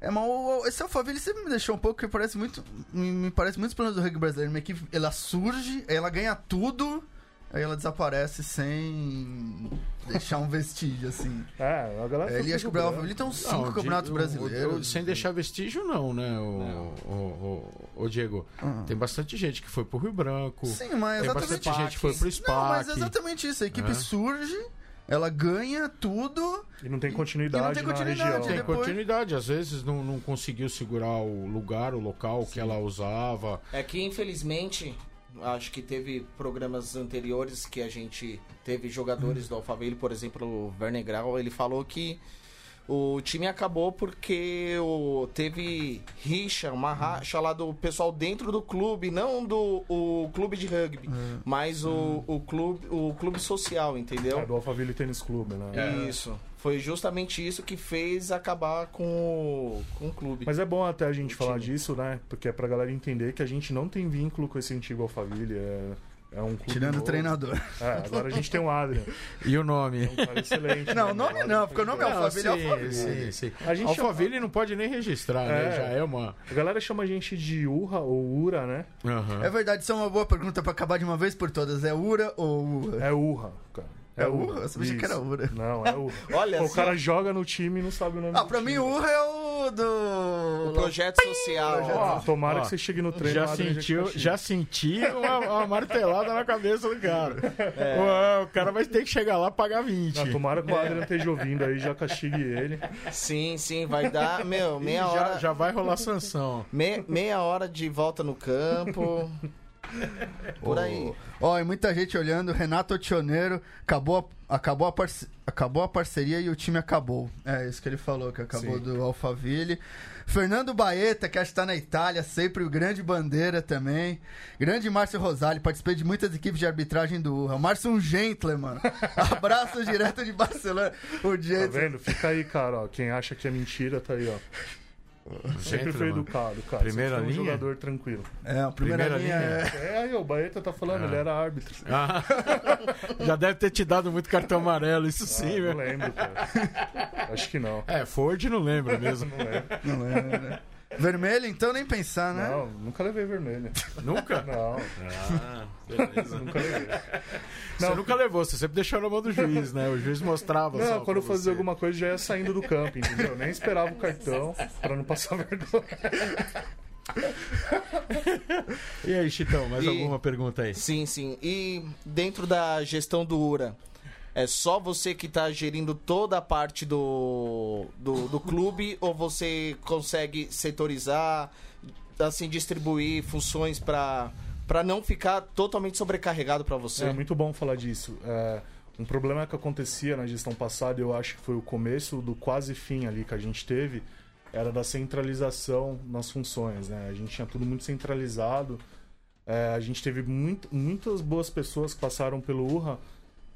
S1: É, mas o- o- esse Alphaville sempre me deixou um pouco, que parece muito. Me, me parece muitos planos do rugby brasileiro. Uma equipe, ela surge, ela ganha tudo, aí ela desaparece sem deixar um vestígio, assim. [LAUGHS]
S4: É, a galera.
S1: Ele acho que o
S4: pro
S1: Alphaville tem uns cinco
S3: Não,
S1: campeonatos
S3: de- o-
S1: brasileiros.
S3: o- sem deixar vestígio, não, né, o, o, o- o Diego?
S1: Ah.
S3: Tem bastante gente que foi pro Rio Branco.
S1: Sim, mas
S3: Tem
S1: exatamente
S3: bastante gente que foi pro SPAC.
S1: Não, mas é exatamente isso. A equipe
S3: É.
S1: surge, ela ganha tudo.
S4: E não tem continuidade,
S1: E não tem continuidade,
S4: na região.
S3: Tem
S1: depois-
S3: continuidade, às vezes não, não conseguiu segurar o lugar, o local que ela usava.
S2: É que, infelizmente, acho que teve programas anteriores que a gente teve jogadores do Alphaville, por exemplo, o Werner Grau, ele falou que o time acabou porque o, teve rixa, uma racha lá do pessoal dentro do clube, não do o clube de rugby, mas o, o, clube, o clube social, entendeu?
S4: É, do Alphaville Tênis Clube, né?
S2: Isso. Foi justamente isso que fez acabar com o, com o clube.
S4: Mas é bom até a gente
S2: O
S4: falar
S2: time.
S4: disso, né? Porque é pra galera entender que a gente não tem vínculo com esse antigo Alphaville. É, é um clube.
S1: Tirando o
S4: novo.
S1: treinador.
S4: É, agora a gente tem o Adrian.
S3: E o nome?
S4: É um cara excelente.
S1: Não,
S4: né?
S1: o nome
S4: Adrian
S1: não, porque o nome é. Alphaville.
S3: sim,
S1: Alphaville.
S3: sim, sim.
S4: A gente
S3: Alphaville não pode nem registrar, né?
S4: É.
S3: Já é uma.
S4: A galera chama a gente de Urra ou Ura, né?
S3: Aham.
S1: É verdade, isso é uma boa pergunta pra acabar de uma vez por todas. É Ura ou Ura?
S4: É Urra, cara.
S1: É Urra? Eu sabia que era
S4: Isso.
S1: Ura.
S4: Não, é Urra. [LAUGHS]
S2: Olha
S4: Pô, o cara joga no time e não sabe o nome
S1: Ah,
S4: do
S1: pra
S4: time.
S1: mim o Urra é o do.
S2: O projeto social.
S4: Ó, tomara
S3: Ó,
S4: que você chegue no treino.
S3: Já sentiu, já senti uma, uma martelada na cabeça do cara. [LAUGHS] Ué, o cara vai ter que chegar lá e pagar 20.
S4: Não, tomara que o Adrian esteja ouvindo aí, já castigue ele.
S2: Sim, sim, vai dar, meu, meia
S3: já,
S2: hora.
S3: já vai rolar sanção.
S2: me- meia hora de volta no campo. [LAUGHS] Por aí.
S1: Ó, e muita gente olhando. Renato Otioneiro acabou, a- acabou, a parce- acabou a parceria e o time acabou. É isso que ele falou, que acabou
S4: Sim.
S1: do Alphaville. Fernando Baeta, que acho que tá na Itália, sempre o grande bandeira também. Grande Márcio Rosali, participei de muitas equipes de arbitragem do Urra. Márcio um gentleman. [LAUGHS] Abraço direto de Barcelona. O
S4: Tá
S1: gentleman.
S4: vendo? Fica aí, cara, ó. Quem acha que é mentira, tá aí, ó. Sempre foi
S3: Gentleman.
S4: educado, cara.
S3: Primeira
S4: Sempre foi um
S3: linha?
S4: jogador tranquilo.
S1: É, a primeira,
S3: Primeira
S1: linha,
S3: linha.
S1: é.
S4: É, aí, o Baeta tá falando,
S3: Ah.
S4: ele era árbitro. [LAUGHS]
S3: Ah, já deve ter te dado muito cartão amarelo, isso
S4: Ah,
S3: sim,
S4: não
S3: velho.
S4: lembro, cara. [LAUGHS] Acho que não.
S3: É, Ford não lembra [LAUGHS] mesmo.
S4: Não lembro.
S1: Não é, né? Vermelho, então nem pensar, né?
S4: Não, nunca levei vermelho.
S3: Nunca?
S4: Não,
S3: Ah, beleza.
S4: nunca levei.
S3: Você nunca levou, você sempre deixou na mão do juiz, né? O juiz mostrava só
S4: Não, quando eu fazia
S3: você.
S4: alguma coisa já ia saindo do campo, entendeu? Nem esperava o cartão pra não passar vergonha.
S3: E aí, Chitão, mais
S2: E-
S3: alguma pergunta aí?
S2: Sim, sim. E dentro da gestão do URA, é só você que tá gerindo toda a parte do, do, do clube ou você consegue setorizar, assim, distribuir funções para para não ficar totalmente sobrecarregado para você?
S4: É muito bom falar disso. É, um problema que acontecia na gestão passada, eu acho que foi o começo do quase fim ali que a gente teve, era da centralização nas funções, né? A gente tinha tudo muito centralizado. É, a gente teve muito, muitas boas pessoas que passaram pelo URRA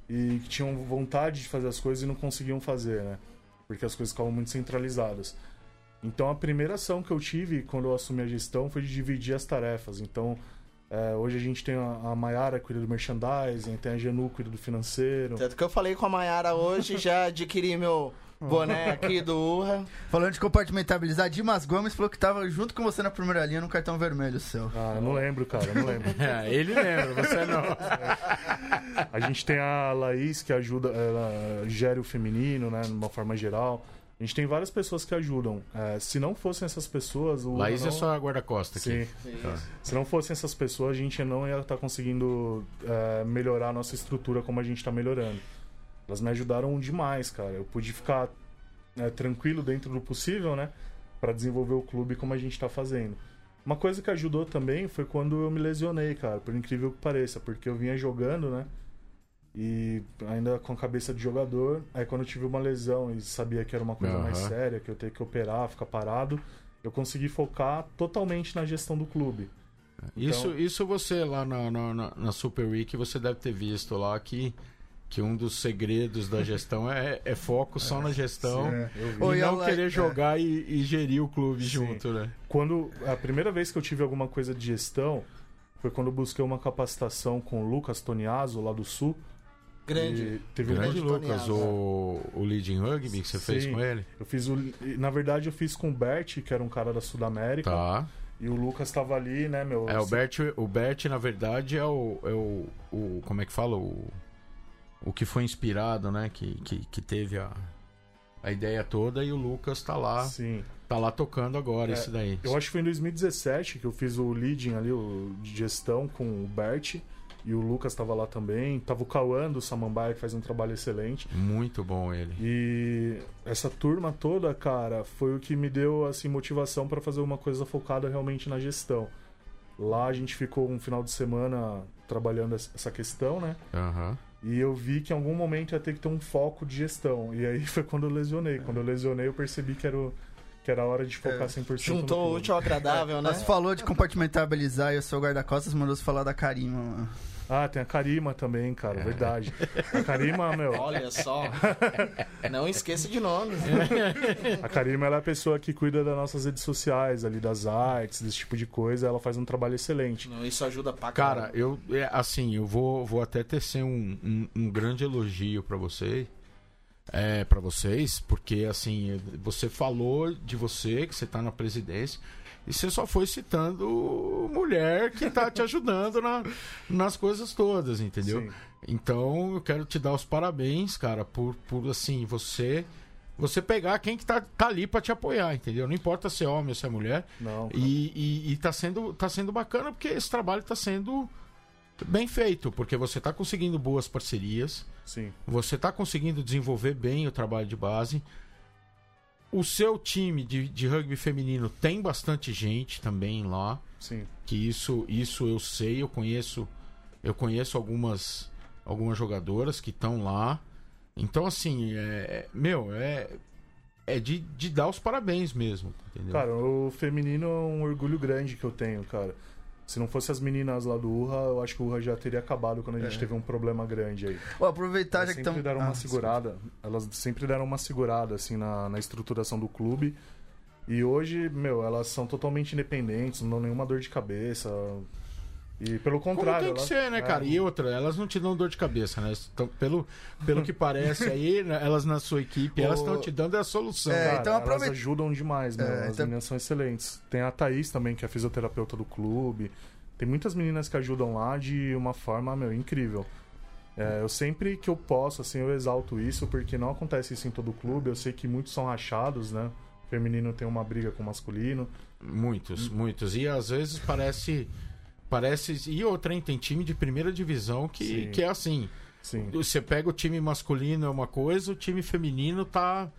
S4: e que tinham vontade de fazer as coisas e não conseguiam fazer, né? Porque as coisas ficavam muito centralizadas. Então a primeira ação que eu tive quando eu assumi a gestão foi de dividir as tarefas. Então é, hoje a gente tem a, a Mayara que cuida do merchandising, tem a Genu cuida do financeiro.
S2: Tanto que eu falei com a Mayara hoje, já adquiri meu boné aqui do URA.
S1: Falando de compartimentabilizar, Dimas Gomes falou que tava junto com você na primeira linha no cartão vermelho seu.
S4: Ah, eu não lembro, cara, eu não lembro. [LAUGHS]
S3: É, ele lembra, você não.
S4: A gente tem a Laís que ajuda, ela gere o feminino, né, de uma forma geral. A gente tem várias pessoas que ajudam. É, se não fossem essas pessoas, o
S3: Laís
S4: não...
S3: é só a guarda-costa aqui.
S4: Sim.
S3: Tá.
S4: Se não fossem essas pessoas, a gente não ia estar conseguindo é, melhorar a nossa estrutura como a gente está melhorando. Elas me ajudaram demais, cara. Eu pude ficar é, tranquilo dentro do possível, né? Para desenvolver o clube como a gente tá fazendo. Uma coisa que ajudou também foi quando eu me lesionei, cara, por incrível que pareça, porque eu vinha jogando, né? E ainda com a cabeça de jogador. Aí quando eu tive uma lesão e sabia que era uma coisa mais
S3: Aham.
S4: séria, que eu ter que operar, ficar parado, eu consegui focar totalmente na gestão do clube.
S3: Isso,
S4: Então-
S3: isso você lá na, na- na Super Week, você deve ter visto lá que, que um dos segredos da gestão é, é foco só na gestão
S1: É. Oi,
S3: e não querer
S1: é.
S3: jogar e, e gerir o clube
S4: Sim.
S3: junto, né?
S4: Quando a primeira vez que eu tive alguma coisa de gestão foi quando eu busquei uma capacitação com o Lucas Toniaso lá do Sul.
S2: Grande.
S4: Teve um
S3: Grande
S2: grande
S3: Lucas, o, o leading rugby que você fez
S4: Sim.
S3: com ele.
S4: Eu fiz o. Na verdade, eu fiz com o Bert, que era um cara da Sudamérica.
S3: Tá.
S4: E o Lucas tava ali, né, meu?
S3: É, o Bert, o Bert, na verdade, é o. É o, o como é que fala? O, o que foi inspirado, né? Que, que, que teve a, a ideia toda e o Lucas tá lá.
S4: Sim.
S3: Tá lá tocando agora,
S4: É,
S3: esse daí.
S4: Eu acho que foi em 2017 que eu fiz o leading ali, o de gestão com o Bert. E o Lucas tava lá também. Tava o Cauã do Samambaia, que faz um trabalho excelente.
S3: Muito bom ele.
S4: E essa turma toda, cara, foi o que me deu assim motivação para fazer uma coisa focada realmente na gestão. Lá a gente ficou um final de semana trabalhando essa questão, né?
S3: Aham.
S4: E eu vi que em algum momento ia ter que ter um foco de gestão. E aí [LAUGHS] foi quando eu lesionei. Quando eu lesionei, eu percebi que era, o- que era a hora de focar 100%
S2: Juntou
S4: no
S2: o útil ao agradável, né?
S1: Mas falou de compartimentabilizar e o seu guarda-costas mandou você falar da Karima, mano.
S4: Ah, tem a Karima também, cara, verdade. A Karima, meu,
S2: Olha só. [LAUGHS] Não esqueça de nome.
S4: a Karima ela é a pessoa que cuida das nossas redes sociais, ali das artes, desse tipo de coisa. Ela faz um trabalho excelente.
S2: Não, Isso ajuda pra
S3: Cara,
S2: caramba.
S3: eu é, assim, eu vou, vou até tecer um, um, um grande elogio pra você. É, para vocês, porque assim, você falou de você, que você tá na presidência, e você só foi citando mulher que tá te ajudando na, nas coisas todas, entendeu?
S4: Sim.
S3: Então eu quero te dar os parabéns, cara, por, por assim, você você pegar quem que tá, tá ali pra te apoiar, entendeu? Não importa se é homem ou se é mulher.
S4: Não.
S3: E, e, e tá, sendo, tá sendo bacana porque esse trabalho tá sendo bem feito, porque você tá conseguindo boas parcerias,
S4: sim.
S3: você tá conseguindo desenvolver bem o trabalho de base. O seu time de, de rugby feminino tem bastante gente também lá,
S4: Sim.
S3: que isso, isso eu sei, eu conheço, eu conheço algumas, algumas jogadoras que estão lá. Então, assim, é, meu, é, é de, de dar os parabéns mesmo, entendeu?
S4: Cara, o feminino é um orgulho grande que eu tenho, cara. Se não fosse as meninas lá do Urra, eu acho que o Urra já teria acabado quando a gente
S1: É.
S4: teve um problema grande aí.
S1: Vou aproveitar
S4: Elas
S1: já que
S4: sempre
S1: estão.
S4: deram uma segurada. Elas sempre deram uma segurada, assim, na, na estruturação do clube. E hoje, meu, elas são totalmente independentes, não dão nenhuma dor de cabeça. E pelo
S3: Como
S4: contrário.
S3: tem que
S4: elas-
S3: ser, né,
S4: é,
S3: cara? E outra, elas não te dão dor de cabeça, né? Então, pelo, pelo que parece aí, [LAUGHS] né, elas na sua equipe, elas
S1: O-
S3: estão te dando a solução.
S1: É,
S4: Cara,
S1: então
S4: elas
S1: aproveita-
S4: ajudam demais, meu.
S1: É,
S4: As
S1: então-
S4: meninas são excelentes. Tem a Thaís também, que é a fisioterapeuta do clube. Tem muitas meninas que ajudam lá de uma forma, meu, incrível. É, eu sempre que eu posso, assim, eu exalto isso, porque não acontece isso em todo clube. Eu sei que muitos são rachados, né? O feminino tem uma briga com o masculino.
S3: Muitos, muitos. E às vezes parece. Parece. E outra, hein? Tem time de primeira divisão que,
S4: Sim.
S3: que é assim.
S4: Sim.
S3: Você pega o time masculino é uma coisa, o time feminino tá.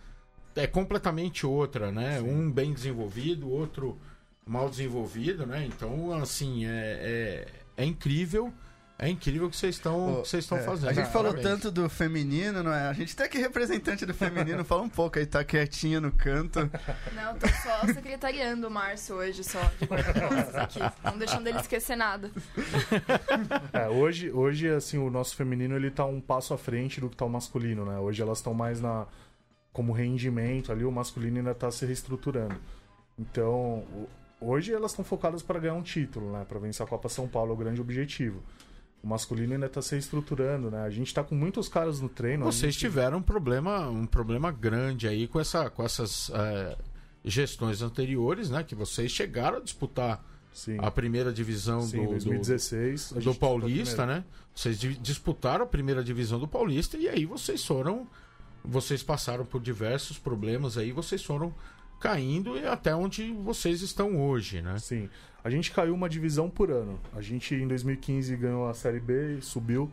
S3: É completamente outra, né?
S4: Sim.
S3: Um bem desenvolvido, outro mal desenvolvido, né? Então, assim, é, é, é incrível. É incrível o que vocês estão
S1: é,
S3: fazendo.
S1: A gente falou
S3: Parabéns.
S1: tanto do feminino, não é? A gente tem aqui representante do feminino, fala um pouco aí, tá quietinho no canto. [LAUGHS]
S5: Não, tô só secretariando o Márcio hoje, só, de guarda-costas aqui. Não deixando ele esquecer nada. [LAUGHS]
S4: É, hoje, hoje, assim, o nosso feminino ele tá um passo à frente do que tá o masculino, né? Hoje elas estão mais na como rendimento ali, o masculino ainda tá se reestruturando. Então, o- hoje elas estão focadas para ganhar um título, né? Para vencer a Copa São Paulo, é o grande objetivo. O masculino ainda tá se reestruturando, né? A gente tá com muitos caras no treino.
S3: Vocês
S4: gente-
S3: tiveram um problema, um problema grande aí com, essa, com essas é, gestões anteriores, né? Que vocês chegaram a disputar
S4: Sim,
S3: a primeira divisão
S4: sim,
S3: do, do,
S4: 2016. a
S3: do
S4: a
S3: Paulista, né? Vocês di- disputaram a primeira divisão do Paulista e aí vocês foram. Vocês passaram por diversos problemas aí, vocês foram caindo e até onde vocês estão hoje, né?
S4: Sim. A gente caiu uma divisão por ano. A gente, em 2015, ganhou a Série B e subiu.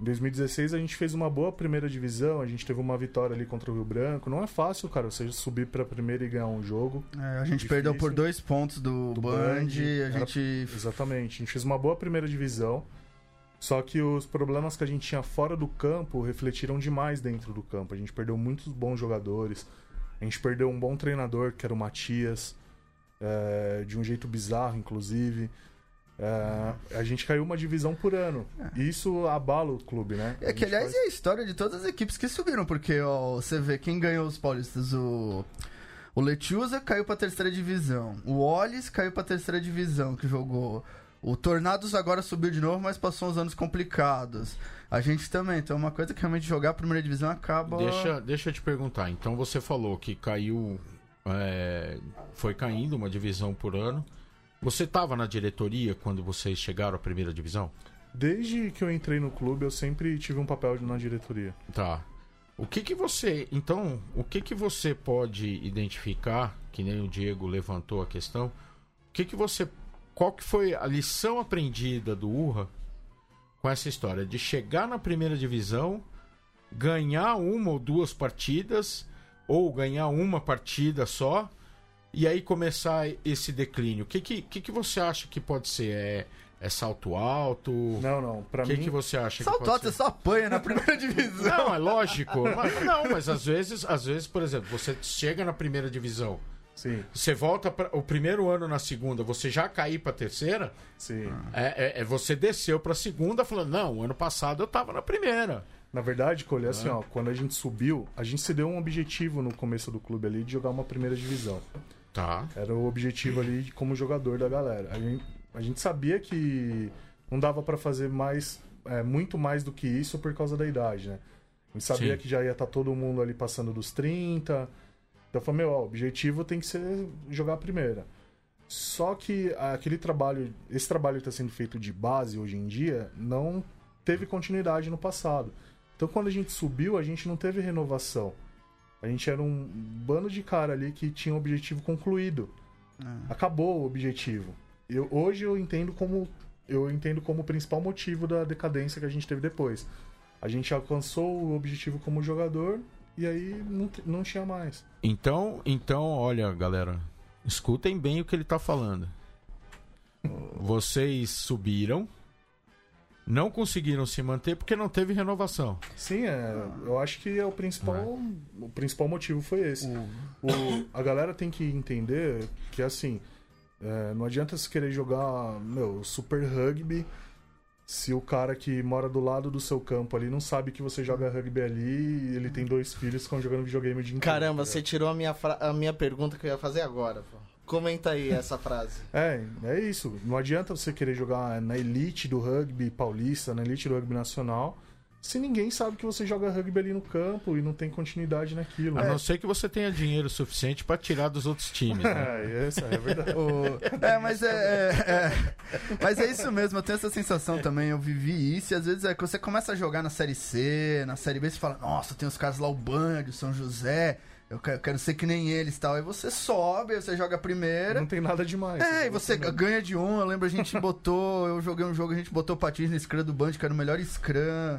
S4: Em 2016, a gente fez uma boa primeira divisão. A gente teve uma vitória ali contra o Rio Branco. Não é fácil, cara, você subir pra primeira e ganhar um jogo.
S1: É, a gente
S4: Difícil.
S1: perdeu por dois pontos do,
S4: Do
S1: Band,
S4: Band,
S1: a
S4: era-
S1: gente.
S4: Exatamente. A gente fez uma boa primeira divisão. Só que os problemas que a gente tinha fora do campo refletiram demais dentro do campo. A gente perdeu muitos bons jogadores. A gente perdeu um bom treinador, que era o Matias. é, de um jeito bizarro, inclusive. É, a gente caiu uma divisão por ano. E isso abala o clube, né?
S1: É que, aliás, faz... é a história de todas as equipes que subiram, porque ó, você vê quem ganhou os paulistas, o. O Letiusa caiu pra terceira divisão. O Ollis caiu pra terceira divisão, que jogou. O Tornados agora subiu de novo, mas passou uns anos complicados. A gente também. Então, é uma coisa que realmente jogar a primeira divisão acaba.
S3: Deixa, deixa eu te perguntar. Então, você falou que caiu. É, foi caindo uma divisão por ano. Você estava na diretoria quando vocês chegaram à primeira divisão?
S4: Desde que eu entrei no clube, eu sempre tive um papel na diretoria.
S3: Tá. O que que você, então, o que que você pode identificar, que nem o Diego levantou a questão, o que que você, qual que foi a lição aprendida do Urra com essa história de chegar na primeira divisão, ganhar uma ou duas partidas ou ganhar uma partida só e aí começar esse declínio. O que, que, que, que você acha que pode ser? É, é salto alto?
S4: Não, não. Pra
S3: que
S4: mim.
S3: que você acha
S1: salto
S3: que
S1: alto
S3: ser?
S1: você só apanha na primeira [LAUGHS] divisão.
S3: Não, é lógico. Mas, não, mas às vezes, às vezes, por exemplo, você chega na primeira divisão.
S4: Sim.
S3: Você volta para o primeiro ano na segunda, você já cair para terceira.
S4: Sim.
S3: É, é, é você desceu para segunda, falando não, ano passado eu tava na primeira.
S4: Na verdade, Cole, assim, ó, quando a gente subiu, a gente se deu um objetivo no começo do clube ali de jogar uma primeira divisão.
S3: Tá.
S4: Era o objetivo ali como jogador da galera. A gente, a gente sabia que não dava para fazer mais, é, muito mais do que isso por causa da idade, né? A gente sabia Sim. que já ia estar tá todo mundo ali passando dos 30. Então eu falei, meu, ó, o objetivo tem que ser jogar a primeira. Só que aquele trabalho, esse trabalho que está sendo feito de base hoje em dia, não teve continuidade no passado. Então quando a gente subiu, a gente não teve renovação. A gente era um bando de cara ali que tinha o um objetivo concluído. Ah. Acabou o objetivo. Eu, hoje eu entendo como eu entendo como o principal motivo da decadência que a gente teve depois. A gente alcançou o objetivo como jogador e aí não, não tinha mais.
S3: Então, então, olha, galera, escutem bem o que ele está falando. Vocês subiram, não conseguiram se manter porque não teve renovação.
S4: Sim, é, eu acho que é o principal, é. o principal motivo foi esse. O, a galera tem que entender que assim, é, não adianta se querer jogar meu super rugby se o cara que mora do lado do seu campo ali não sabe que você joga rugby ali e ele tem dois filhos que estão jogando videogame dia inteiro.
S2: Caramba, você tirou a minha, a minha pergunta que eu ia fazer agora, pô. Comenta aí essa frase. [LAUGHS]
S4: É, é isso. Não adianta você querer jogar na elite do rugby paulista, na elite do rugby nacional, se ninguém sabe que você joga rugby ali no campo e não tem continuidade naquilo.
S3: A não ser que você tenha dinheiro suficiente para tirar dos outros times. Né? [LAUGHS]
S4: é, isso é verdade.
S1: o... É, mas é, é, é, Mas é isso mesmo, eu tenho essa sensação também. Eu vivi isso e às vezes é que você começa a jogar na Série C, na Série B, você fala, nossa, tem os caras lá, o Band, o São José eu quero, quero, ser que nem eles tal. Aí você sobe, você joga a primeira.
S4: Não tem nada demais.
S1: É, e você ganha de um. Eu lembro a gente botou. Eu joguei um jogo, a gente botou patins no Scrum do Band, que era o melhor Scrum.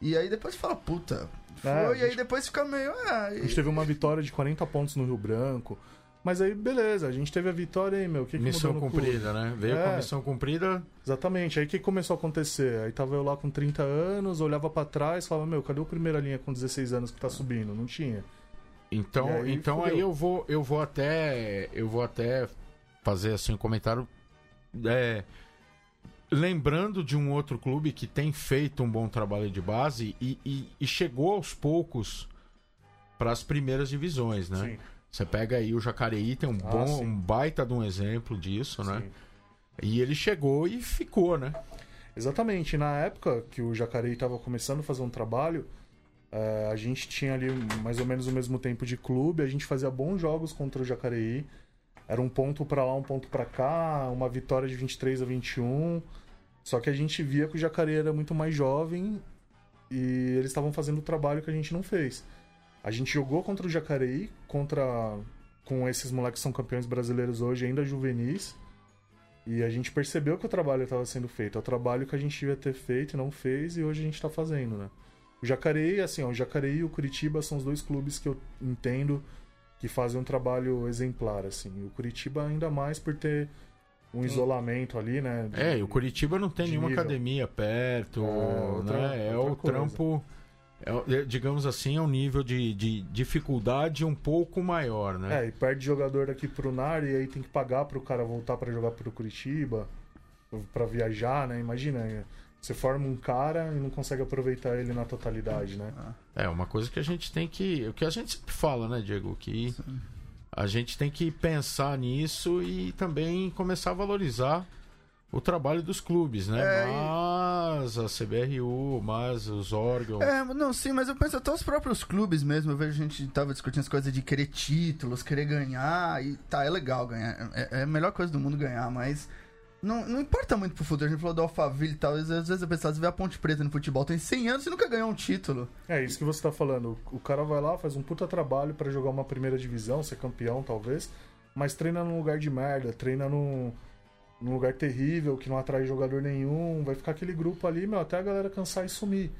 S1: E aí depois fala, puta. Foi, é, gente, e aí depois fica meio. Ah,
S4: a gente teve uma vitória de 40 pontos no Rio Branco. Mas aí, beleza, a gente teve a vitória aí, meu. Que que
S3: missão cumprida,
S4: clube?
S3: né? Veio é, com a missão cumprida.
S4: Exatamente. Aí o que começou a acontecer? Aí tava eu lá com 30 anos, olhava para trás falava, meu, cadê o primeira linha com 16 anos que tá subindo? Não tinha.
S3: Então, aí, então aí eu vou, eu vou até, eu vou até fazer assim um comentário, é, lembrando de um outro clube que tem feito um bom trabalho de base e, e, e chegou aos poucos para as primeiras divisões, né? Sim. Você pega aí o Jacareí, tem um ah, bom, um baita de um exemplo disso, né? Sim. E ele chegou e ficou, né?
S4: Exatamente. Na época que o Jacareí estava começando a fazer um trabalho, Uh, a gente tinha ali mais ou menos o mesmo tempo de clube, a gente fazia bons jogos contra o Jacareí. Era um ponto para lá, um ponto para cá, uma vitória de 23 a 21. Só que a gente via que o Jacareí era muito mais jovem e eles estavam fazendo o trabalho que a gente não fez. A gente jogou contra o Jacareí, contra com esses moleques que são campeões brasileiros hoje, ainda juvenis. E a gente percebeu que o trabalho estava sendo feito. É o trabalho que a gente ia ter feito e não fez, e hoje a gente está fazendo, né? O Jacareí, assim, ó, o Jacareí e o Curitiba são os dois clubes que eu entendo que fazem um trabalho exemplar, assim. O Curitiba ainda mais por ter um isolamento ali, né?
S3: De, é, e o Curitiba não tem nenhuma nível. academia perto, é, outra, né? É o coisa. trampo, é, é, digamos assim, é um nível de, de dificuldade um pouco maior, né?
S4: É, e perde jogador daqui pro NAR e aí tem que pagar pro cara voltar para jogar pro Curitiba. pra viajar, né? Imagina, você forma um cara e não consegue aproveitar ele na totalidade, né?
S3: É, uma coisa que a gente tem que. O que a gente sempre fala, né, Diego? Que a gente tem que pensar nisso e também começar a valorizar o trabalho dos clubes, né?
S1: É,
S3: mas a CBRU, mas os órgãos.
S1: É, não, sim, mas eu penso até os próprios clubes mesmo. Eu vejo a gente tava discutindo as coisas de querer títulos, querer ganhar. E tá, é legal ganhar. É, é a melhor coisa do mundo ganhar, mas. Não, não importa muito pro futuro. A gente falou do Alphaville e tal. Às vezes, penso, você vê a Ponte Preta no futebol, tem 100 anos e nunca ganhou um título.
S4: É isso que você tá falando. O cara vai lá, faz um puta trabalho pra jogar uma primeira divisão, ser campeão talvez, mas treina num lugar de merda, treina num, num lugar terrível, que não atrai jogador nenhum, vai ficar aquele grupo ali, meu, até a galera cansar e sumir.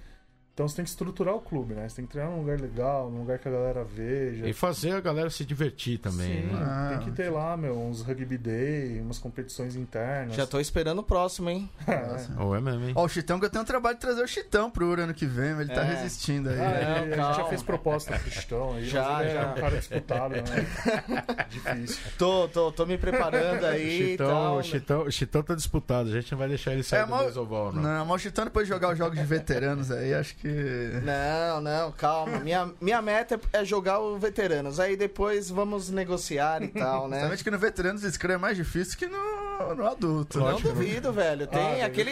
S4: Então você tem que estruturar o clube, né? Você tem que treinar num lugar legal, num lugar que a galera veja.
S3: E fazer a galera se divertir também,
S4: Sim,
S3: né?
S1: Ah.
S4: tem que ter lá, meu, uns rugby day, umas competições internas.
S2: Já tô esperando o próximo, hein? [LAUGHS]
S4: É.
S3: Ou é mesmo, hein?
S1: Ó, o Chitão, que eu tenho um trabalho de trazer o Chitão pro ano que vem, mas ele tá
S2: É.
S1: resistindo aí.
S4: Ah,
S2: Não,
S4: ele- a gente já fez proposta pro Chitão aí,
S2: Já,
S4: mas ele
S2: já.
S4: é um cara disputado, né? [LAUGHS] Difícil.
S2: Tô, tô, tô me preparando
S3: O
S2: aí
S3: Chitão,
S2: tal.
S3: o, Chitão, o Chitão tá disputado, a gente não vai deixar ele sair
S1: É,
S3: do
S1: mas-
S3: Mesoval, não.
S1: Não, mas o Chitão depois de jogar os jogos de veteranos aí, acho que.
S2: Não, não, calma. Minha, minha meta é jogar o veteranos. Aí depois vamos negociar e tal, né?
S1: Principalmente que no veteranos esse crânio é mais difícil que no, no adulto.
S2: Não
S1: né?
S2: duvido, velho. Tem
S4: Ah,
S2: aquele.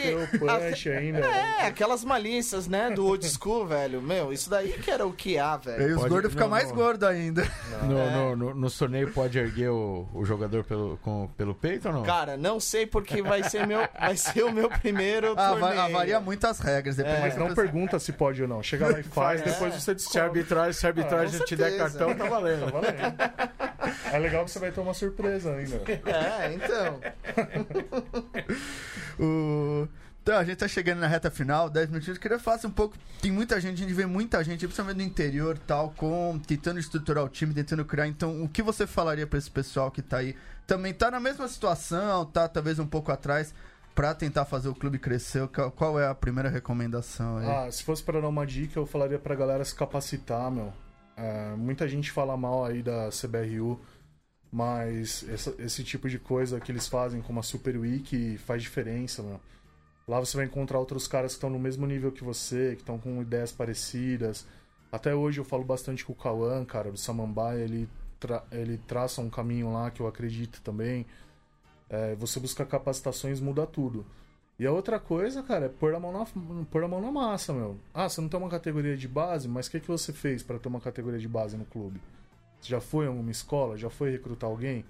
S4: ainda.
S2: É, aquelas malícias, né, do old school, velho. Meu, isso daí que era o que há,
S1: E
S2: velho.
S1: aí os
S3: Pode-
S1: gordos ficam
S3: não,
S1: mais
S3: não.
S1: gordos ainda.
S3: No,
S2: É.
S3: no, no, no torneio pode erguer o, o jogador pelo, com, pelo peito ou não?
S2: Cara, não sei porque vai ser meu, vai ser o meu primeiro
S1: Ah,
S2: torneio.
S1: va- ah, varia muito as regras. Depende
S2: É.
S4: Mas não pergunta se pode ou não. Chega lá e faz,
S2: É.
S4: depois você
S3: Se
S4: descobre.
S3: arbitragem, se arbitragem
S2: Ah,
S3: não te der cartão, tá valendo.
S4: Tá valendo. É legal que você vai ter uma surpresa ainda.
S2: É, então. [LAUGHS]
S1: O... Então, a gente tá chegando na reta final, 10 minutinhos. Eu queria falar assim, um pouco. Tem muita gente, a gente vê muita gente, principalmente no interior tal, com tentando estruturar o time, tentando criar. Então, o que você falaria pra esse pessoal que tá aí? Também tá na mesma situação, tá talvez um pouco atrás, pra tentar fazer o clube crescer. Qual- é a primeira recomendação aí?
S4: Ah, se fosse pra dar uma dica, eu falaria pra galera se capacitar, meu. É, muita gente fala mal aí da CBRU, mas essa- esse tipo de coisa que eles fazem como a Super Week faz diferença, meu. Lá você vai encontrar outros caras que estão no mesmo nível que você, que estão com ideias parecidas. Até hoje eu falo bastante com o Cauã, cara, do Samambaia, ele, tra ele traça um caminho lá que eu acredito também. É, você busca capacitações, muda tudo. E a outra coisa, cara, é pôr a mão na, pôr a mão na massa, meu. Ah, você não tem uma categoria de base, mas o que, que você fez pra ter uma categoria de base no clube? Você já foi em alguma escola? Já foi recrutar alguém?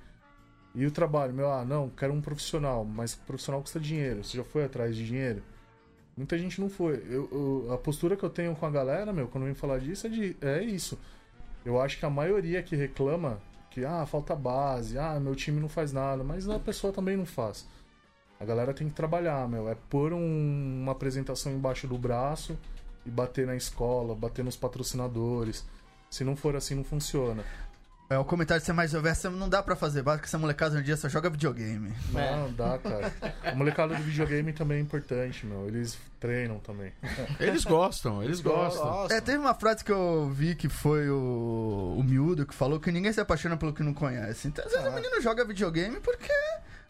S4: E o trabalho, meu, ah, não, quero um profissional, mas profissional custa dinheiro. Você já foi atrás de dinheiro? Muita gente não foi. Eu, eu- a postura que eu tenho com a galera, meu, quando vem falar disso, é, de, é isso. Eu acho que a maioria que reclama que, ah, falta base, ah, meu time não faz nada, mas a pessoa também não faz. A galera tem que trabalhar, meu. É pôr um- uma apresentação embaixo do braço e bater na escola, bater nos patrocinadores. Se não for assim, não funciona.
S1: É, o comentário de ser mais essa não dá pra fazer básico, essa molecada hoje em dia só joga videogame.
S2: É.
S4: Não, dá, cara. A molecada do videogame também é importante, meu. Eles treinam também.
S3: Eles gostam, eles gostam.
S1: É, teve uma frase que eu vi que foi o, o miúdo que falou que ninguém se apaixona pelo que não conhece. Então, às vezes
S4: Ah.
S1: o menino joga videogame porque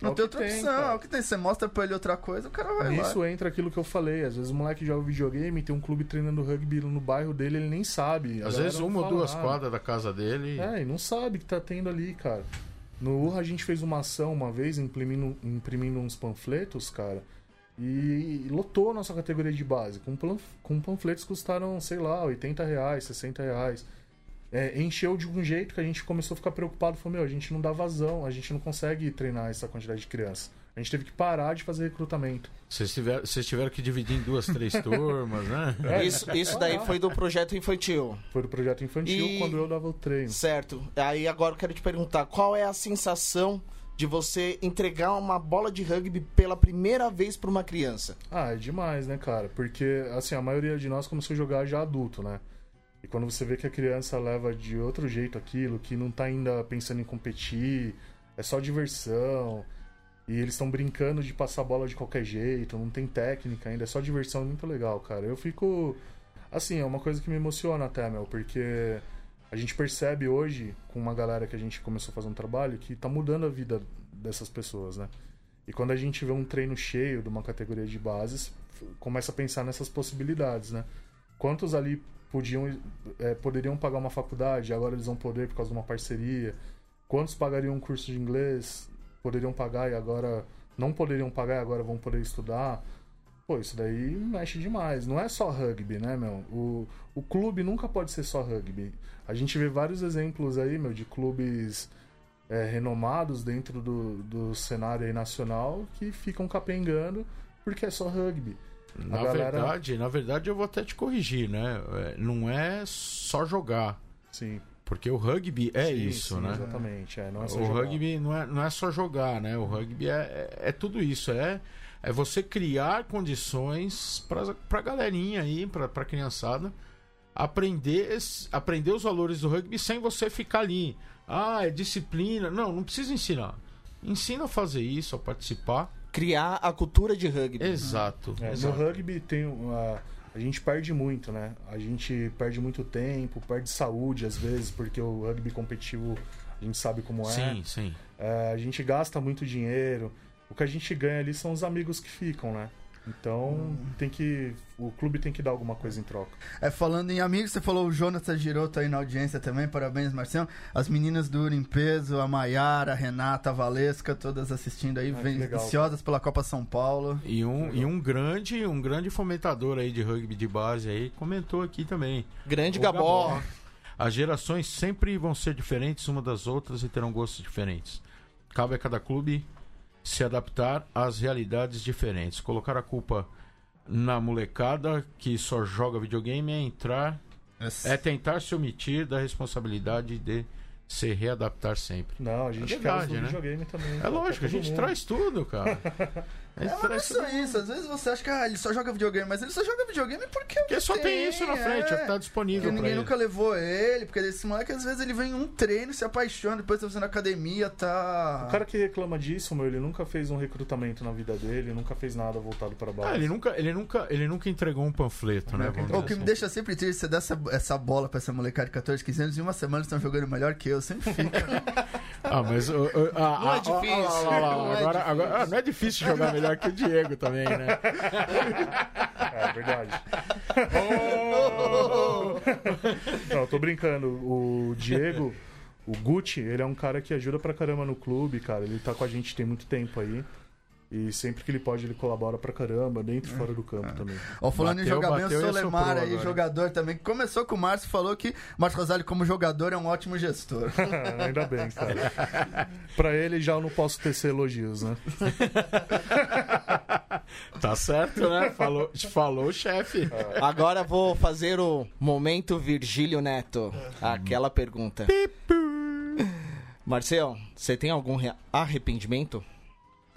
S1: não
S4: É o
S1: tem
S4: que
S1: outra
S4: tem,
S1: opção.
S4: cara.
S1: É o que tem. Você mostra pra ele outra coisa, o cara vai
S4: Nisso
S1: lá.
S4: entra aquilo que eu falei. Às vezes o moleque joga videogame, tem um clube treinando rugby no bairro dele, ele nem sabe. A
S3: Às vezes uma ou duas
S4: nada.
S3: quadras da casa dele.
S4: É, e não sabe que tá tendo ali, cara. No Urra a gente fez uma ação uma vez, imprimindo, imprimindo uns panfletos, cara. E lotou a nossa categoria de base. Com, com panfletos que custaram, sei lá, 80 reais, 60 reais. É, encheu de um jeito que a gente começou a ficar preocupado. Falou, meu, a gente não dá vazão, a gente não consegue treinar essa quantidade de crianças. A gente teve que parar de fazer recrutamento.
S3: Vocês tiveram, vocês tiveram que dividir em duas, três [LAUGHS] turmas, né?
S4: É,
S2: Isso, isso daí foi do projeto infantil.
S4: Foi do projeto infantil
S2: E-
S4: quando eu dava o treino.
S2: Certo. Aí agora eu quero te perguntar, qual é a sensação de você entregar uma bola de rugby pela primeira vez pra uma criança?
S4: Ah, é demais, né, cara? Porque, assim, a maioria de nós começou a jogar já adulto, né? E quando você vê que a criança leva de outro jeito aquilo, que não tá ainda pensando em competir, é só diversão, e eles estão brincando de passar bola de qualquer jeito, não tem técnica ainda, é só diversão, é muito legal, cara. Eu fico. Assim, é uma coisa que me emociona até, meu, porque a gente percebe hoje, com uma galera que a gente começou a fazer um trabalho, que tá mudando a vida dessas pessoas, né? E quando a gente vê um treino cheio de uma categoria de bases, começa a pensar nessas possibilidades, né? Quantos ali podiam, é, poderiam pagar uma faculdade, agora eles vão poder por causa de uma parceria? Quantos pagariam um curso de inglês, poderiam pagar e agora não poderiam pagar e agora vão poder estudar? Pô, isso daí mexe demais. Não é só rugby, né, meu? O, o clube nunca pode ser só rugby. A gente vê vários exemplos aí, meu, de clubes é, renomados dentro do, do cenário nacional que ficam capengando porque é só rugby.
S3: Na
S4: galera-
S3: verdade, na verdade eu vou até te corrigir, né? É, Não é só jogar,
S4: Sim.
S3: porque o rugby é
S4: Sim,
S3: isso,
S4: sim,
S3: né?
S4: Exatamente. É, não é
S3: o
S4: jogar.
S3: rugby não é, não é só jogar, né? O rugby é, é, é tudo isso. É, é você criar condições pra, pra galerinha aí, pra, pra criançada, aprender, aprender os valores do rugby sem você ficar ali. Ah, é disciplina. Não, não precisa ensinar. Ensina a fazer isso, a participar.
S2: Criar a cultura de rugby.
S3: Exato.
S4: É, no
S3: exato.
S4: rugby tem uma. A gente perde muito, né? A gente perde muito tempo, perde saúde às vezes, porque o rugby competitivo a gente sabe como é.
S3: Sim, sim.
S4: É, a gente gasta muito dinheiro. O que a gente ganha ali são os amigos que ficam, né? Então tem que. O clube tem que dar alguma coisa em troca.
S1: É, falando em amigos, você falou o Jonathan Giroto aí na audiência também, parabéns, Marcião. As meninas do Uro em Peso, a Maiara, a Renata, a Valesca, todas assistindo aí,
S4: Ah,
S1: ansiosas pela Copa São Paulo.
S3: E um, e um grande, um grande fomentador aí de rugby de base aí comentou aqui também.
S2: Grande
S3: O
S2: Gabó.
S3: As gerações sempre vão ser diferentes uma das outras e terão gostos diferentes. Cabe a cada clube se adaptar às realidades diferentes. Colocar a culpa na molecada que só joga videogame é entrar, é tentar se omitir da responsabilidade de se readaptar sempre.
S4: Não, a gente
S3: É
S4: quer os
S3: verdade, né?
S4: videogame também.
S3: É lógico, a gente
S4: mundo.
S3: traz tudo, cara. [LAUGHS] Gente
S1: É, mas não é só isso. Às vezes você acha que ah, ele só joga videogame, mas ele só joga videogame porque,
S3: Porque só tem isso na frente, é o que tá
S1: Porque
S3: disponível pra
S1: ninguém
S3: ele.
S1: nunca levou ele, porque esse moleque às vezes ele vem em um treino, se apaixona, depois tá fazendo academia, tá.
S4: O cara que reclama disso, meu, ele nunca fez um recrutamento na vida dele, nunca fez nada voltado para base.
S3: Ah, ele nunca, ele nunca, ele nunca entregou um panfleto, né? vamos
S1: O que me
S3: assim.
S1: deixa sempre triste, você dá essa, essa bola pra essa molecada de 14, 15 anos e em uma semana eles estão jogando melhor que eu. Sempre fica. [LAUGHS]
S3: Ah, mas o- o- ah,
S2: Não é difícil, é
S3: agora,
S2: difícil.
S3: agora- não é difícil jogar melhor que o Diego também, né?
S4: É verdade. Não, eu tô brincando. O Diego, o Gucci, ele é um cara que ajuda pra caramba no clube, cara. Ele tá com a gente tem muito tempo aí. E sempre que ele pode, ele colabora pra caramba, dentro e fora do campo também.
S1: Ó, falando em
S3: Bateu,
S1: jogar bem, o
S3: e
S1: Solemar aí,
S3: agora.
S1: jogador também, que começou com o Márcio, falou que Márcio Rosário, como jogador, é um ótimo gestor. [LAUGHS]
S4: Ainda bem, cara. Pra ele já eu não posso tecer elogios, né? [LAUGHS]
S3: Tá certo, né? Falou, falou o chefe.
S2: Agora vou fazer o momento Virgílio Neto. Aquela pergunta. Marcel, você tem algum re- arrependimento?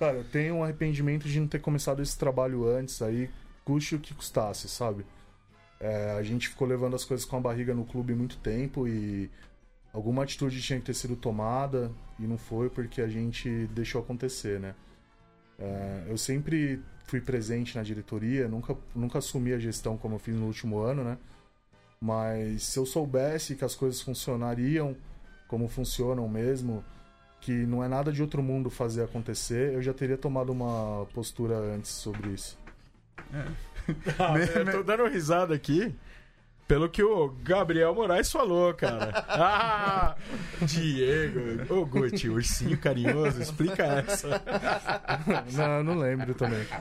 S4: Cara, eu tenho um arrependimento de não ter começado esse trabalho antes, aí custe o que custasse, sabe? É, a gente ficou levando as coisas com a barriga no clube muito tempo e alguma atitude tinha que ter sido tomada e não foi porque a gente deixou acontecer, né? É, eu sempre fui presente na diretoria, nunca, nunca assumi a gestão como eu fiz no último ano, né? Mas se eu soubesse que as coisas funcionariam como funcionam mesmo, que não é nada de outro mundo fazer acontecer, eu já teria tomado uma postura antes sobre isso. [LAUGHS]
S3: Ah, eu tô dando risada aqui. Pelo que o Gabriel Moraes falou, cara. [LAUGHS] Ah, Diego. Ô, Guti, ursinho carinhoso, explica essa.
S4: não, eu não lembro também. [LAUGHS]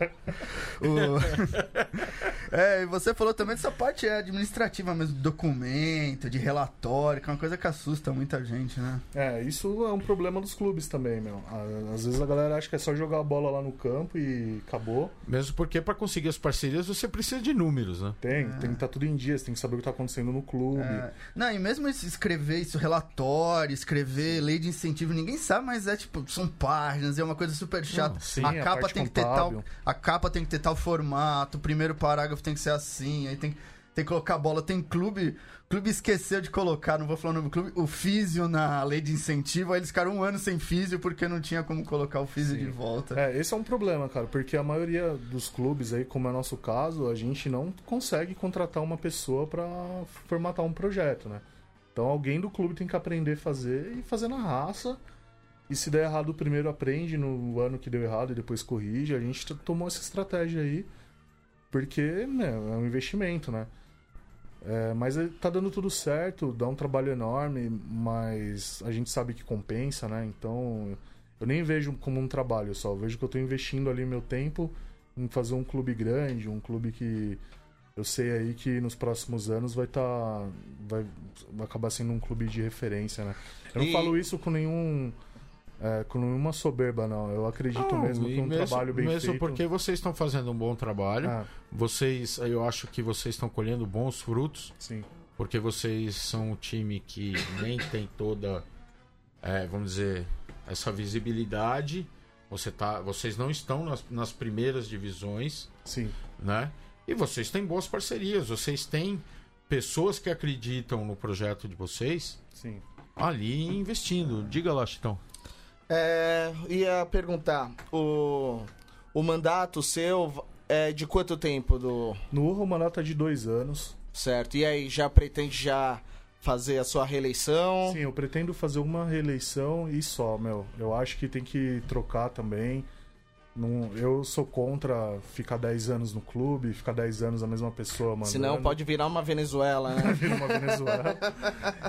S4: [LAUGHS]
S1: O- [LAUGHS] É, e você falou também dessa parte é, administrativa mesmo, documento, de relatório, que é uma coisa que assusta muita gente, né?
S4: É, isso é um problema dos clubes também, meu. Às vezes a galera acha que é só jogar a bola lá no campo e acabou.
S3: Mesmo porque para conseguir as parcerias você precisa de números, né?
S4: Tem, tem que estar tudo em dia, você tem que saber o que tá acontecendo no clube.
S1: É, não, e mesmo escrever isso, relatório, escrever lei de incentivo, ninguém sabe, mas é tipo, são páginas, é uma coisa super chata.
S4: Não, sim,
S1: a
S4: a
S1: capa tem que ter tal. A capa tem que ter tal formato, o primeiro parágrafo tem que ser assim, aí tem, tem que colocar a bola. Tem clube. Clube esqueceu de colocar, não vou falar o nome do clube, o físio na lei de incentivo, aí eles ficaram um ano sem físio porque não tinha como colocar o físio
S4: Sim.
S1: de volta.
S4: É, esse é um problema, cara, porque a maioria dos clubes aí, como é o nosso caso, a gente não consegue contratar uma pessoa pra formatar um projeto, né? Então alguém do clube tem que aprender a fazer e fazer na raça E se der errado, primeiro aprende no ano que deu errado e depois corrige. A gente tomou essa estratégia aí, porque né, é um investimento, né? É, mas tá dando tudo certo, dá um trabalho enorme, mas a gente sabe que compensa, né? Então eu nem vejo como um trabalho só, eu vejo que eu tô investindo ali meu tempo em fazer um clube grande, um clube que eu sei aí que nos próximos anos vai estar. vai, vai acabar sendo um clube de referência, né? Eu não
S2: E-
S4: falo isso com nenhum. É, com nenhuma soberba, não. Eu acredito
S3: Não,
S4: mesmo que é um
S3: mesmo,
S4: trabalho bem
S3: mesmo
S4: feito.
S3: porque vocês estão fazendo um bom trabalho.
S4: Ah,
S3: Vocês, eu acho que vocês estão colhendo bons frutos,
S4: sim.
S3: porque vocês são um time que nem tem toda, é, vamos dizer, essa visibilidade. Você tá, vocês não estão nas, nas primeiras divisões,
S4: Sim.
S3: né? E vocês têm boas parcerias, vocês têm pessoas que acreditam no projeto de vocês
S4: Sim.
S3: ali investindo. Diga lá, Chitão.
S2: É, ia perguntar, o, o mandato seu é de quanto tempo do
S4: No Urra, o mandato é de dois anos.
S2: certo? E aí já pretende já fazer a sua reeleição?
S4: Sim, eu pretendo fazer uma reeleição e só, meu. Eu acho que tem que trocar também. Não, eu sou contra ficar 10 anos no clube, ficar 10 anos a mesma pessoa mandando.
S2: Senão pode virar uma Venezuela, né? [LAUGHS]
S4: virar uma Venezuela.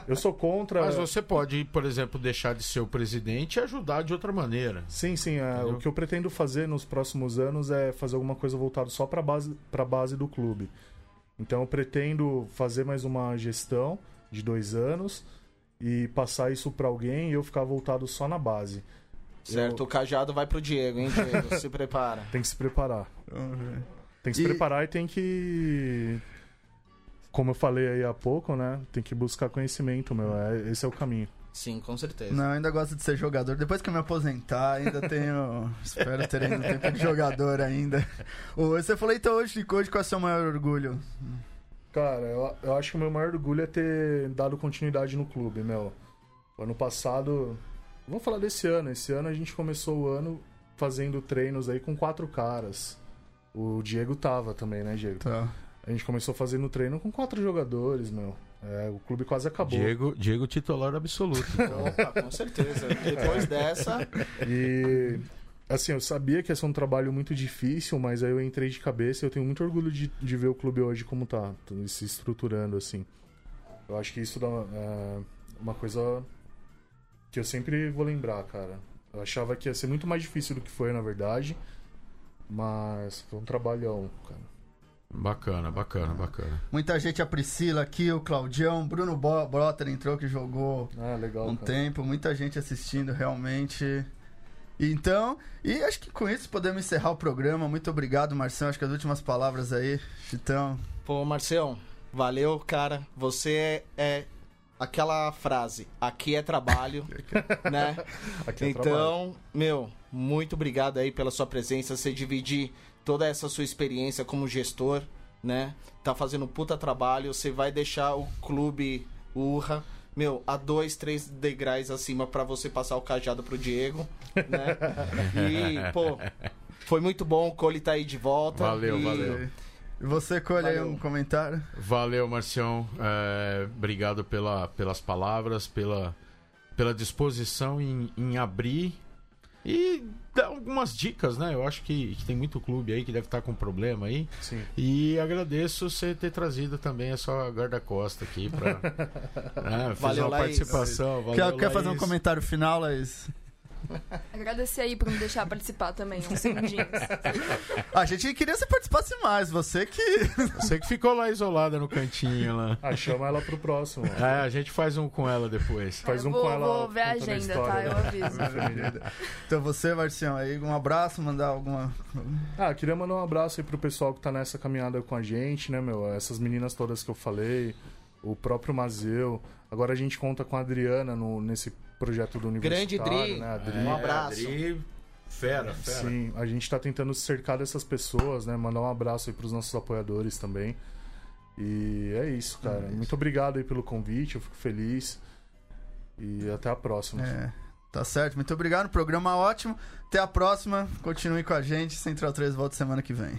S4: Eu sou contra.
S3: Mas você pode, por exemplo, deixar de ser o presidente e ajudar de outra maneira.
S4: Sim, sim. é, o que eu pretendo fazer nos próximos anos é fazer alguma coisa voltada só para base para base do clube. Então eu pretendo fazer mais uma gestão de dois anos e passar isso para alguém e eu ficar voltado só na base.
S2: Certo,
S4: Eu-
S2: o cajado vai pro Diego, hein, Diego? [LAUGHS] Se prepara.
S4: Tem que se preparar. Tem que se
S1: E-
S4: preparar e tem que. Como eu falei aí há pouco, né? Tem que buscar conhecimento, meu. É, esse é o caminho.
S2: Sim, com certeza.
S1: Não, eu ainda gosto de ser jogador. Depois que eu me aposentar, ainda tenho. [LAUGHS] espero ter ainda tempo de jogador ainda. Você falou então hoje de hoje qual é o seu maior orgulho?
S4: Cara, eu, eu acho que o meu maior orgulho é ter dado continuidade no clube, meu. Ano passado. Vamos falar desse ano. Esse ano a gente começou o ano fazendo treinos aí com quatro caras. O Diego tava também, né, Diego?
S1: Tá.
S4: A gente começou fazendo treino com quatro jogadores, meu. É, o clube quase acabou.
S3: Diego, Diego titular absoluto. [LAUGHS] então.
S2: Opa, com certeza. Depois dessa,
S4: E assim, eu sabia que ia ser um trabalho muito difícil, mas aí eu entrei de cabeça e eu tenho muito orgulho de, de ver o clube hoje como tá, se estruturando assim. Eu acho que isso dá uma, é, uma coisa que eu sempre vou lembrar, cara. Eu achava que ia ser muito mais difícil do que foi, na verdade. Mas foi um trabalhão, cara.
S3: Bacana, bacana, bacana.
S1: Muita gente, a Priscila aqui, o Claudião, Bruno Brotter entrou que jogou
S4: Ah, legal,
S1: um
S4: cara.
S1: tempo, muita gente assistindo realmente. Então, e acho que com isso podemos encerrar o programa. Muito obrigado, Marcelo. Acho que as últimas palavras aí, Chitão.
S2: Pô, Marcião, valeu, cara. Você é aquela frase, aqui é trabalho, [LAUGHS] né?
S4: Aqui é trabalho.
S2: Então, meu, muito obrigado aí pela sua presença, você dividir toda essa sua experiência como gestor, né? Tá fazendo um puta trabalho, você vai deixar o clube Urra, meu, a dois, três degraus acima pra você passar o cajado pro Diego, né? [LAUGHS] E, pô, foi muito bom, o Cole tá aí de volta.
S3: Valeu,
S2: e-
S3: valeu.
S1: E você, colhe aí um comentário?
S3: Valeu, Marcião. É, obrigado pela, pelas palavras, pela, pela disposição em, em abrir e dar algumas dicas, né? Eu acho que, que tem muito clube aí que deve estar com problema aí.
S4: Sim.
S3: E agradeço você ter trazido também a sua guarda-costa aqui para [LAUGHS] né,
S2: Valeu,
S3: uma
S2: Laís.
S3: participação. Valeu,
S1: quer, quer fazer um comentário final, Laís?
S5: Agradecer aí por me deixar participar também, uns segundinhos. [LAUGHS]
S1: A gente queria que você participasse mais, você que. [LAUGHS]
S3: Você que ficou lá isolada no cantinho lá.
S4: Ah, chama ela pro próximo.
S3: É, a gente faz um com ela depois.
S4: Faz
S5: eu
S4: um
S5: vou,
S4: com ela
S5: vou ver a agenda,
S4: história,
S5: tá?
S4: né?
S5: Eu [LAUGHS] aviso.
S1: então você, Marcião, aí um abraço, mandar alguma.
S4: Ah, queria mandar um abraço aí pro pessoal que tá nessa caminhada com a gente, né, meu? Essas meninas todas que eu falei, o próprio Mazeu. Agora a gente conta com a Adriana no, nesse projeto do
S2: Grande Dri.
S4: né? A Adri.
S2: Um abraço.
S3: Adri, fera, fera.
S4: Sim, a gente tá tentando se cercar dessas pessoas, né? Mandar um abraço aí pros nossos apoiadores também. E é isso, cara. Muito obrigado aí pelo convite, eu fico feliz. E até a próxima.
S1: É, tá certo. Muito obrigado. Programa ótimo. Até a próxima. Continue com a gente. Central 3 volta semana que vem.